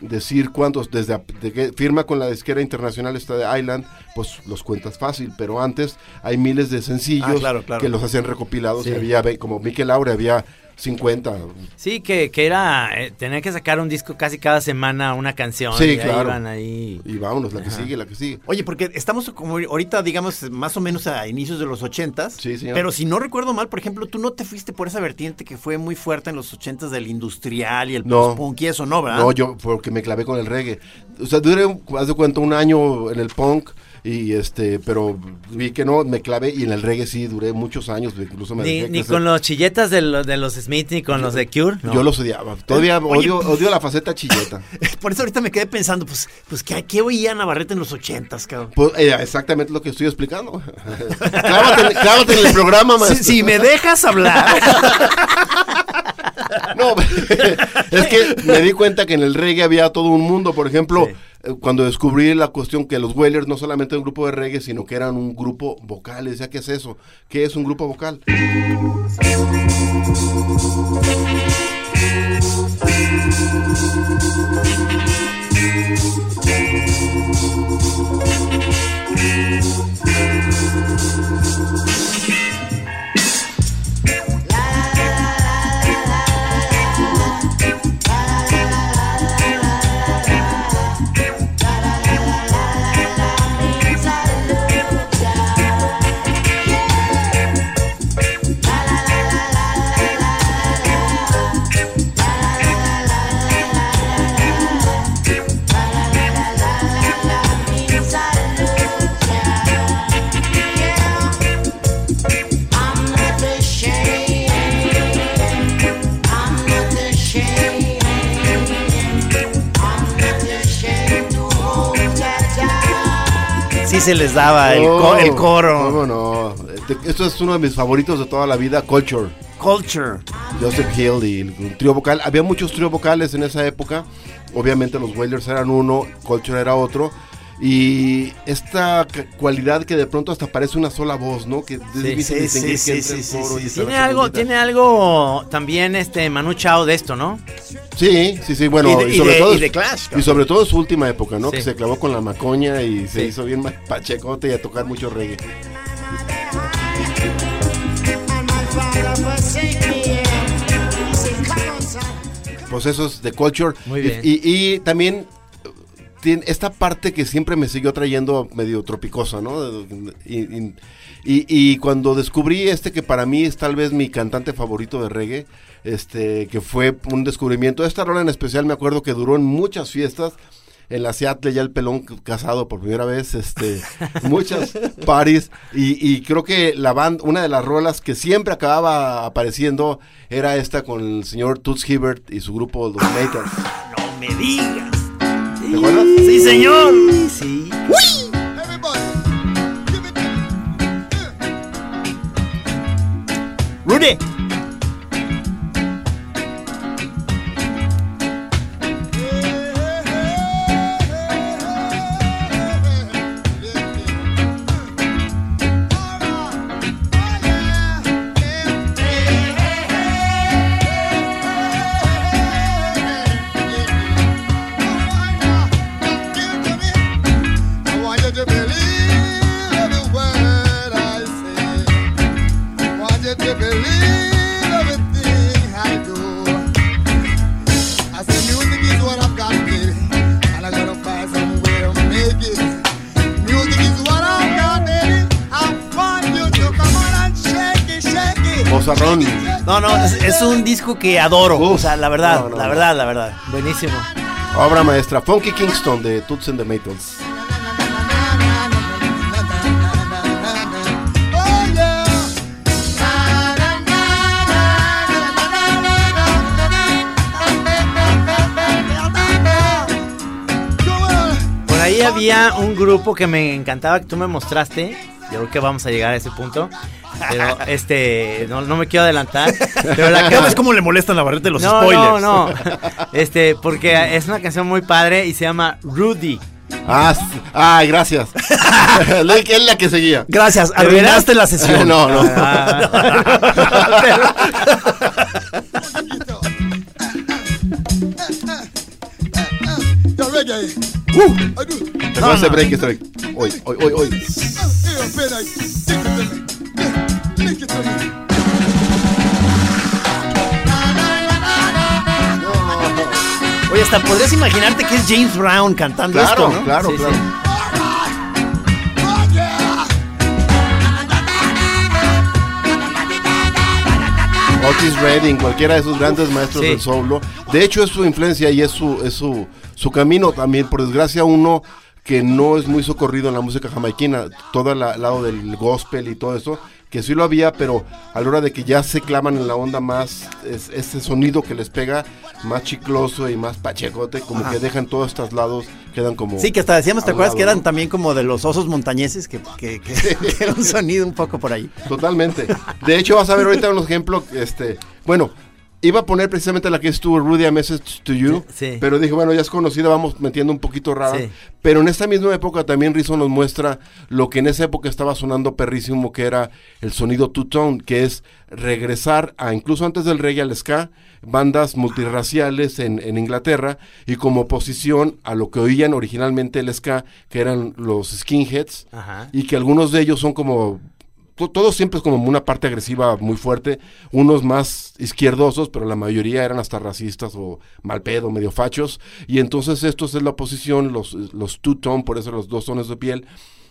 decir cuántos. Desde a- de que firma con la disquera internacional esta de Island, pues los cuentas fácil. Pero antes hay miles de sencillos Ah, claro, claro. que los hacían recopilados. Sí. Y había, como Mikel Laure, había 50. Sí, que, que era, eh, tenía que sacar un disco casi cada semana, una canción. Sí, y ahí claro. iban ahí. Y vámonos, la que sigue, la que sigue. Oye, porque estamos como ahorita, digamos, más o menos a inicios de los ochentas. Sí, señor. Pero si no recuerdo mal, por ejemplo, tú no te fuiste por esa vertiente que fue muy fuerte en los ochentas del industrial y el No. post-punk y eso, ¿no, verdad? No, yo porque me clavé con el reggae. O sea, duré, haz de cuenta, un año en el punk y este, pero vi que no, me clavé y en el reggae sí duré muchos años, incluso me Ni, ni con los chilletas de, los de los Smith ni con los de Cure. no. Yo los odiaba. Todavía Oye, odio, odio la faceta chilleta. Por eso ahorita me quedé pensando, pues, pues ¿qué, qué oía Navarrete en los ochentas, cabrón? Pues, eh, exactamente lo que estoy explicando. clávate, clávate en el programa, Si, maestro. si me dejas hablar. No, es que me di cuenta que en el reggae había todo un mundo. Por ejemplo, eh, cuando descubrí la cuestión que los Wailers no solamente eran un grupo de reggae, sino que eran un grupo vocal. Y Decía, ¿qué es eso? ¿Qué es un grupo vocal? Se les daba el, Oh, co- el coro. ¿Cómo no? Este- Esto es uno de mis favoritos de toda la vida, Culture. Culture. Joseph Hill y el trío vocal. Había muchos tríos vocales en esa época. Obviamente los Wailers eran uno, Culture era otro. Y esta cualidad que de pronto hasta parece una sola voz, ¿no? Que es Sí, difícil sí, distinguir sí, que sí, sí, Tiene algo, tiene algo también este Manu Chao de esto, ¿no? Sí, sí, sí, bueno, Y de- y, y sobre de- todo y de Clash, cabrón. y sobre todo su última época, ¿no? Que se clavó con la macoña y se hizo bien pachecote y a tocar mucho reggae. Pues eso es de Culture. Muy Y- bien. Y, también tiene esta parte que siempre me siguió trayendo medio tropicosa, ¿no? Y, y- y- y cuando descubrí este que para mí es tal vez mi cantante favorito de reggae, este que fue un descubrimiento. Esta rola en especial me acuerdo que duró en muchas fiestas. En la Seattle ya el pelón casado por primera vez, este, muchas parties y, y creo que la banda, una de las rolas que siempre acababa apareciendo era esta con el señor Toots Hibbert y su grupo Los Natans. No me digas. ¿Te acuerdas? Sí, señor. Sí. Rudy. Que adoro. o sea, la verdad, No, no, la verdad, la verdad. Buenísimo. Obra maestra, Funky Kingston de Toots and the Maytals. Por ahí había un grupo que me encantaba que tú me mostraste. Yo creo que vamos a llegar a ese punto. Pero este, no, no me quiero adelantar. Pero la ¿Sabes cómo le molestan a Barrete los no, spoilers? no, no. Este, porque es una canción muy padre y se llama Rudy. Ah, ay, gracias. La- es la que seguía. Gracias, arruinaste la sesión. No, no. Perdón, ese break, ese break. Hoy, hoy, hoy, hoy. Hasta podrías imaginarte que es James Brown cantando Claro, esto, ¿no? claro, Sí, claro. sí. Otis Redding, cualquiera de esos grandes maestros sí. del solo. De hecho, es su influencia y es su, es su, su camino también. Por desgracia, uno que no es muy socorrido en la música jamaiquina, todo el lado del gospel y todo eso, que sí lo había, pero a la hora de que ya se clavan en la onda más, es, ese sonido que les pega más chicloso y más pachecote, como que dejan todos estos lados, quedan como... Sí, que hasta decíamos, ¿te acuerdas que lado, eran ¿no? también como de los osos montañeses? Que, que, que- que era un sonido un poco por ahí. Totalmente. De hecho, vas a ver ahorita un ejemplo, este, bueno, iba a poner precisamente la que estuvo Rudy a Message to You, Sí. pero dije, bueno, ya es conocida, vamos metiendo un poquito rara. Sí. Pero en esta misma época también Rizzo nos muestra lo que en esa época estaba sonando perrísimo, que era el sonido two-tone, que es regresar a, incluso antes del reggae al ska, bandas multirraciales en, en Inglaterra, y como oposición a lo que oían originalmente el ska, que eran los skinheads, Ajá. y que algunos de ellos son como to- todos siempre es como una parte agresiva muy fuerte, unos más izquierdosos, pero la mayoría eran hasta racistas o mal pedo, medio fachos, y entonces estos es la oposición, los, los two-tone, por eso los dos tonos de piel,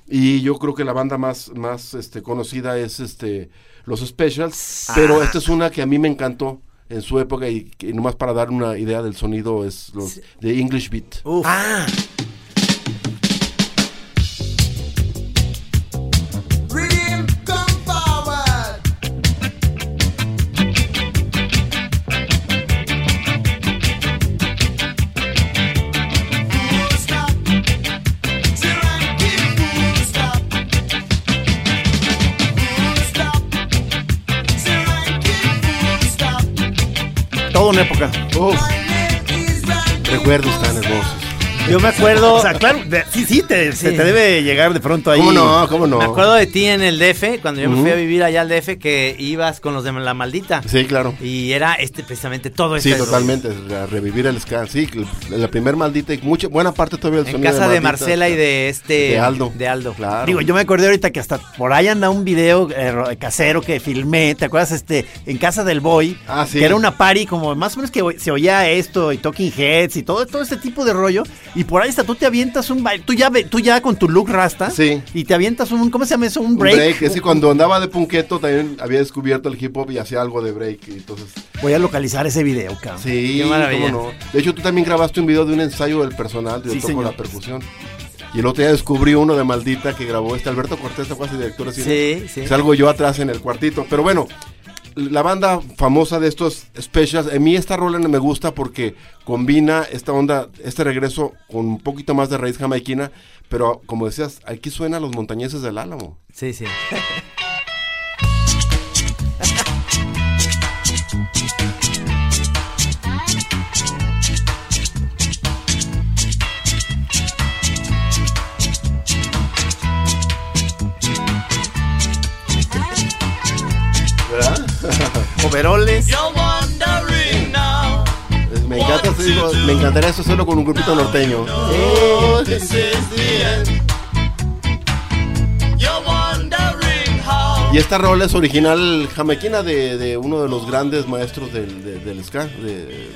y yo creo que la banda más, más este, conocida es este, los Specials, pero esta es una que a mí me encantó en su época y, que nomás para dar una idea del sonido es los de English Beat. Ah, una época. Uf, recuerdos tan hermosos. Yo me acuerdo. O sea, claro, de- sí, sí, te, se Sí. te debe llegar de pronto ahí. ¿Cómo no? ¿Cómo no? Me acuerdo de ti en el DF, cuando yo me fui a vivir allá al DF, que ibas con los de la maldita. Sí, claro. Y era este precisamente todo Sí, este. totalmente, revivir el ska. Sí, la la primer maldita y mucha, buena parte todavía del En sonido casa de Maldita Marcela y de este. De Aldo. De Aldo. Claro. Digo, yo me acordé ahorita que hasta por ahí anda un video eh, ro- casero que filmé, ¿te acuerdas? Este, en casa del boy, Ah, sí. que era una party como más o menos que se oía esto y Talking Heads y todo, todo este tipo de rollo. Y por ahí hasta tú te avientas un baile, tú ya, ve- tú ya con tu look rasta, Sí. y te avientas un, ¿cómo se llama eso? Un Un break. break. Es que cuando andaba de punqueto también había descubierto el hip hop y hacía algo de break. entonces, Voy a localizar ese video, cabrón. sí, Qué maravilla. cómo no. De hecho, tú también grabaste un video de un ensayo del personal de Sí, toco señor. la percusión. Y el otro día descubrí uno de maldita que grabó este Alberto Cortés, ¿te acuerdas? Director de cine. Sí, sí. Salgo yo atrás en el cuartito. Pero bueno, la banda famosa de estos specials, a mí esta rola me gusta porque combina esta onda, este regreso con un poquito más de raíz jamaiquina, pero como decías, aquí suena los montañeses del Álamo. Sí, sí. Overoles. Me encanta, te digo, me encantaría eso solo con un grupito norteño. Y esta rola es original jamaiquina de, de uno de los grandes maestros del, de- del ska. De,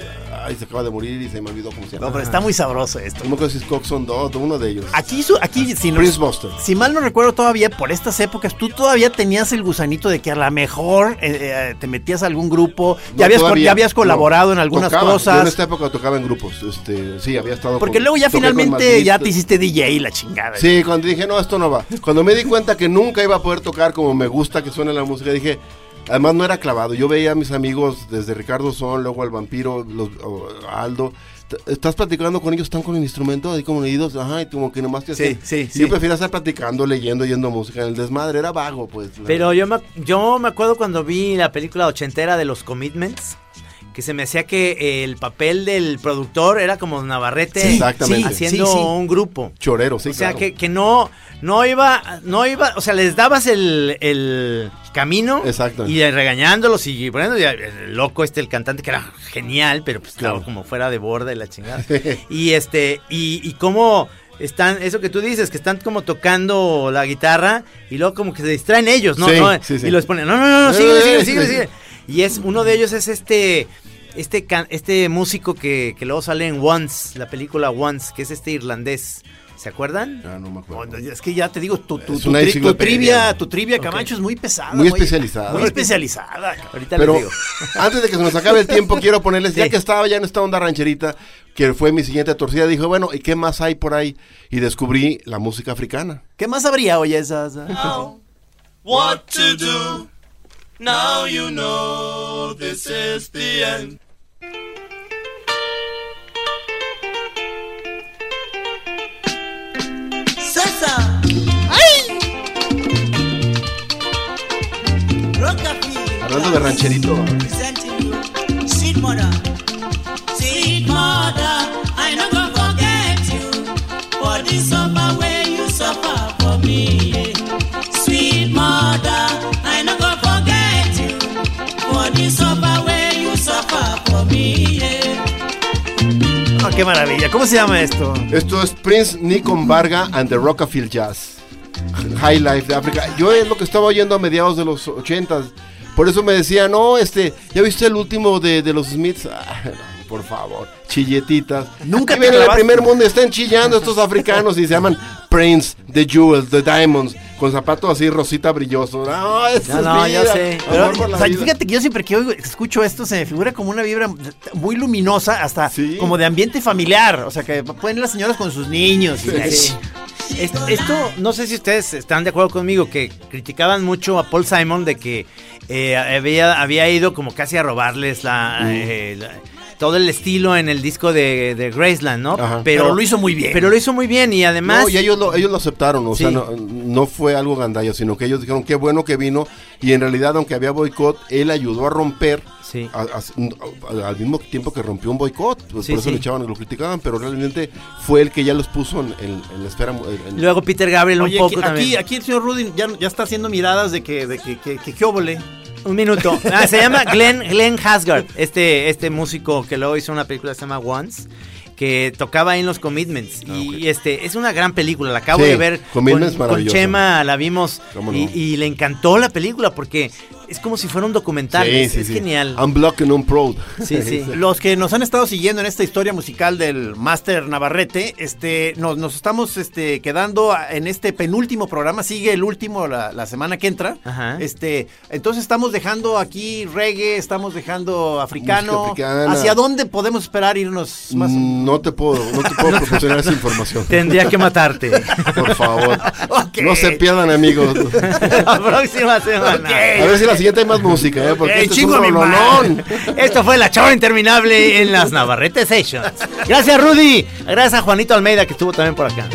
ay, se acaba de morir y se me olvidó cómo se llama. No, pero está muy sabroso esto. No me acuerdo si es Coxon Dodd, uno de ellos. Aquí, su- aquí si, no- Prince Buster. si mal no recuerdo todavía, por estas épocas, tú todavía tenías el gusanito de que a lo mejor eh, eh, te metías a algún grupo, No, ya, habías, todavía, ya habías colaborado en algunas Tocaba. Yo en cosas. esta época tocaba en grupos. Este, sí, había estado Porque con- luego ya finalmente ya te hiciste DJ y la chingada. Sí, cuando dije, no, esto no va. Cuando me di cuenta que nunca iba a poder tocar como me gusta que suene la música, dije, además no era clavado. Yo veía a mis amigos desde Ricardo Son, luego al vampiro, los, o Aldo. Estás platicando con ellos, están con el instrumento ahí como leídos, ajá, y como que nomás te Sí, hacen- sí, sí. Yo prefiero estar platicando, leyendo, oyendo música. En el desmadre era vago, pues. Pero yo me, yo me acuerdo cuando vi la película ochentera de los Commitments, que se me hacía que el papel del productor era como Navarrete Sí, exactamente. haciendo Sí, sí. un grupo. Chorero, sí, o sea, claro. que, que no, no iba, no iba, o sea, les dabas el, el camino Exacto. y regañándolos y poniendo y el loco este, el cantante, que era genial, pero pues Claro. estaba como fuera de borde y la chingada. y este, y, y cómo están, eso que tú dices, que están como tocando la guitarra y luego como que se distraen ellos, ¿no? Sí, ¿no? sí, sí. Y los ponen, no, no, no, no, sigue, Eh, sigue, sigue, sigue. Y es, uno de ellos es este, este, este músico que, que luego sale en Once, la película Once, que es este irlandés. ¿Se acuerdan? Ah, no me acuerdo. Bueno, es que ya te digo, tu, tu, Es tu una tri- tu enciclopedia. trivia, tu trivia Camacho es muy pesada. Muy especializada. Muy especializada. Ahorita Pero les digo. antes de que se nos acabe el tiempo, quiero ponerles, ya Sí. que estaba ya en esta onda rancherita, que fue mi siguiente torcida, dijo, bueno, ¿y qué más hay por ahí? Y descubrí la música africana. ¿Qué más habría, oye, esas? What to do? Now you know this is the end. For me. Ah, qué maravilla. ¿Cómo se llama esto? Esto es Prince Nikon Varga and the Rockafield Jazz. High Life de África. Yo es lo que estaba oyendo a mediados de los ochentas. Por eso me decía, no, este, ¿ya viste el último de, de los Smiths? Ah, no, por favor, chilletitas. Nunca Aquí te viene el clavaste. primer mundo, están chillando estos africanos y se llaman Prince, The Jewels, The Diamonds, con zapatos así rosita brilloso. No, eso No, es no, ya vida, sé. Pero, por la o sea, fíjate que yo siempre que oigo- escucho esto se me figura como una vibra muy luminosa, hasta Sí. como de ambiente familiar. O sea, que pueden ir las señoras con sus niños. y Sí. Esto, esto, no sé si ustedes están de acuerdo conmigo, que criticaban mucho a Paul Simon de que eh, había, había ido como casi a robarles la, eh, la- todo el estilo en el disco de, de Graceland, ¿no? Ajá. Pero lo hizo muy bien. Pero lo hizo muy bien y además... No, y ellos lo, ellos lo aceptaron, o sea, no, no fue algo gandalla, sino que ellos dijeron qué bueno que vino y en realidad, aunque había boicot, él ayudó a romper Sí. a- a- al mismo tiempo que rompió un boicot, pues Sí, por eso sí. le echaban, lo criticaban, pero realmente fue el que ya los puso en, en- en la esfera. en- Luego Peter Gabriel Oye, un poco aquí, también. aquí, aquí el señor Rudy ya, ya está haciendo miradas de que, de que, que, que, qué óvole. Un minuto. Ah, se llama Glenn, Glenn Hasgard, este, este músico que luego hizo una película que se llama Once, que tocaba ahí en los Commitments. y este es una gran película, la acabo Sí, de ver con. Chema, la vimos y le encantó la película porque es como si fuera un documental, Sí, es, sí, es sí. genial. Unblocked and Unproud. Sí, sí. Los que nos han estado siguiendo en esta historia musical del Máster Navarrete, este, nos, nos estamos este, quedando en este penúltimo programa, sigue el último la, la semana que entra. Ajá. Este, entonces estamos dejando aquí reggae, estamos dejando africano. ¿Hacia dónde podemos esperar irnos más? Mm, No te puedo, no te puedo proporcionar esa información. Tendría que matarte. Por favor. No se pierdan, amigos. la próxima semana. A ver si la siguiente hay más música, ¿eh? Porque Ok, este es chingo un mi rolonón. Esto fue la chava interminable en las Navarrete Sessions. Gracias, Rudy. Gracias a Juanito Almeida, que estuvo también por acá.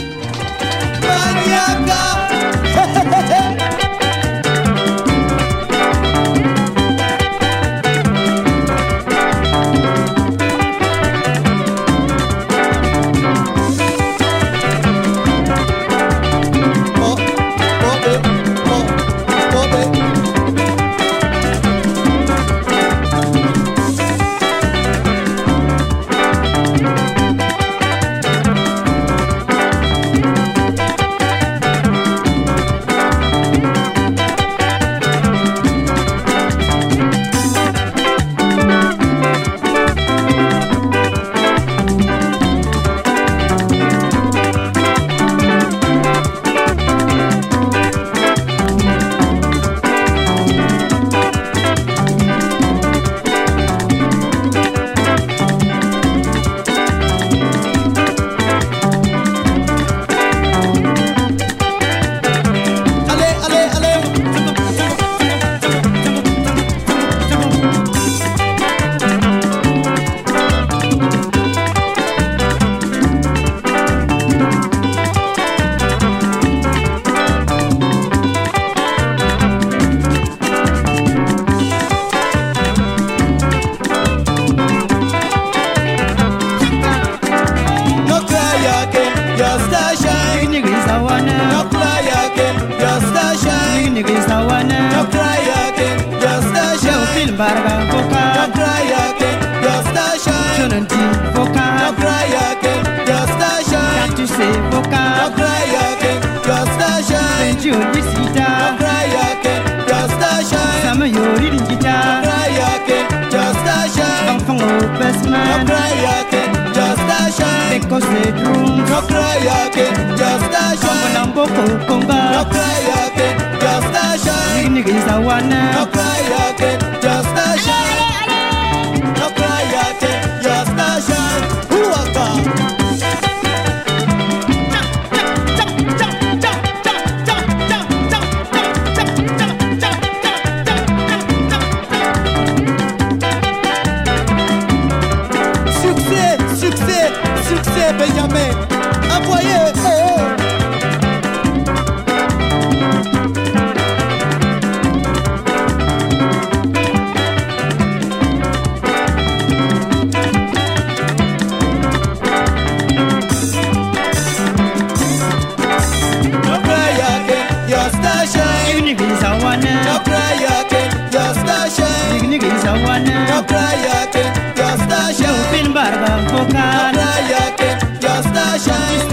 No cry again, your star shines.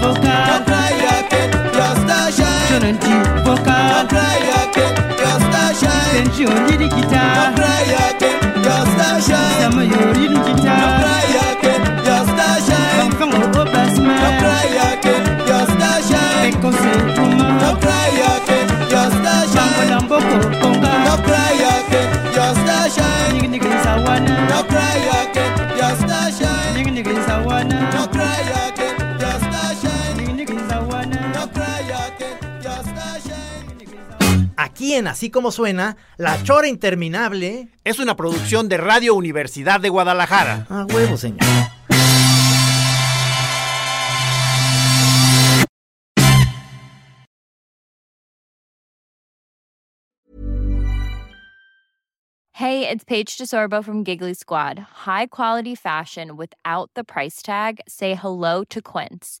No cry again, your star shines. vocal Estero vocal Sonanti vocal Tenjioni di cry again, your star chitarra Así Como Suena, La Chora Interminable. Es una producción de Radio Universidad de Guadalajara. A huevo, señor. Hey, it's Paige DeSorbo from Giggly Squad. High quality fashion without the price tag. Say hello to Quince.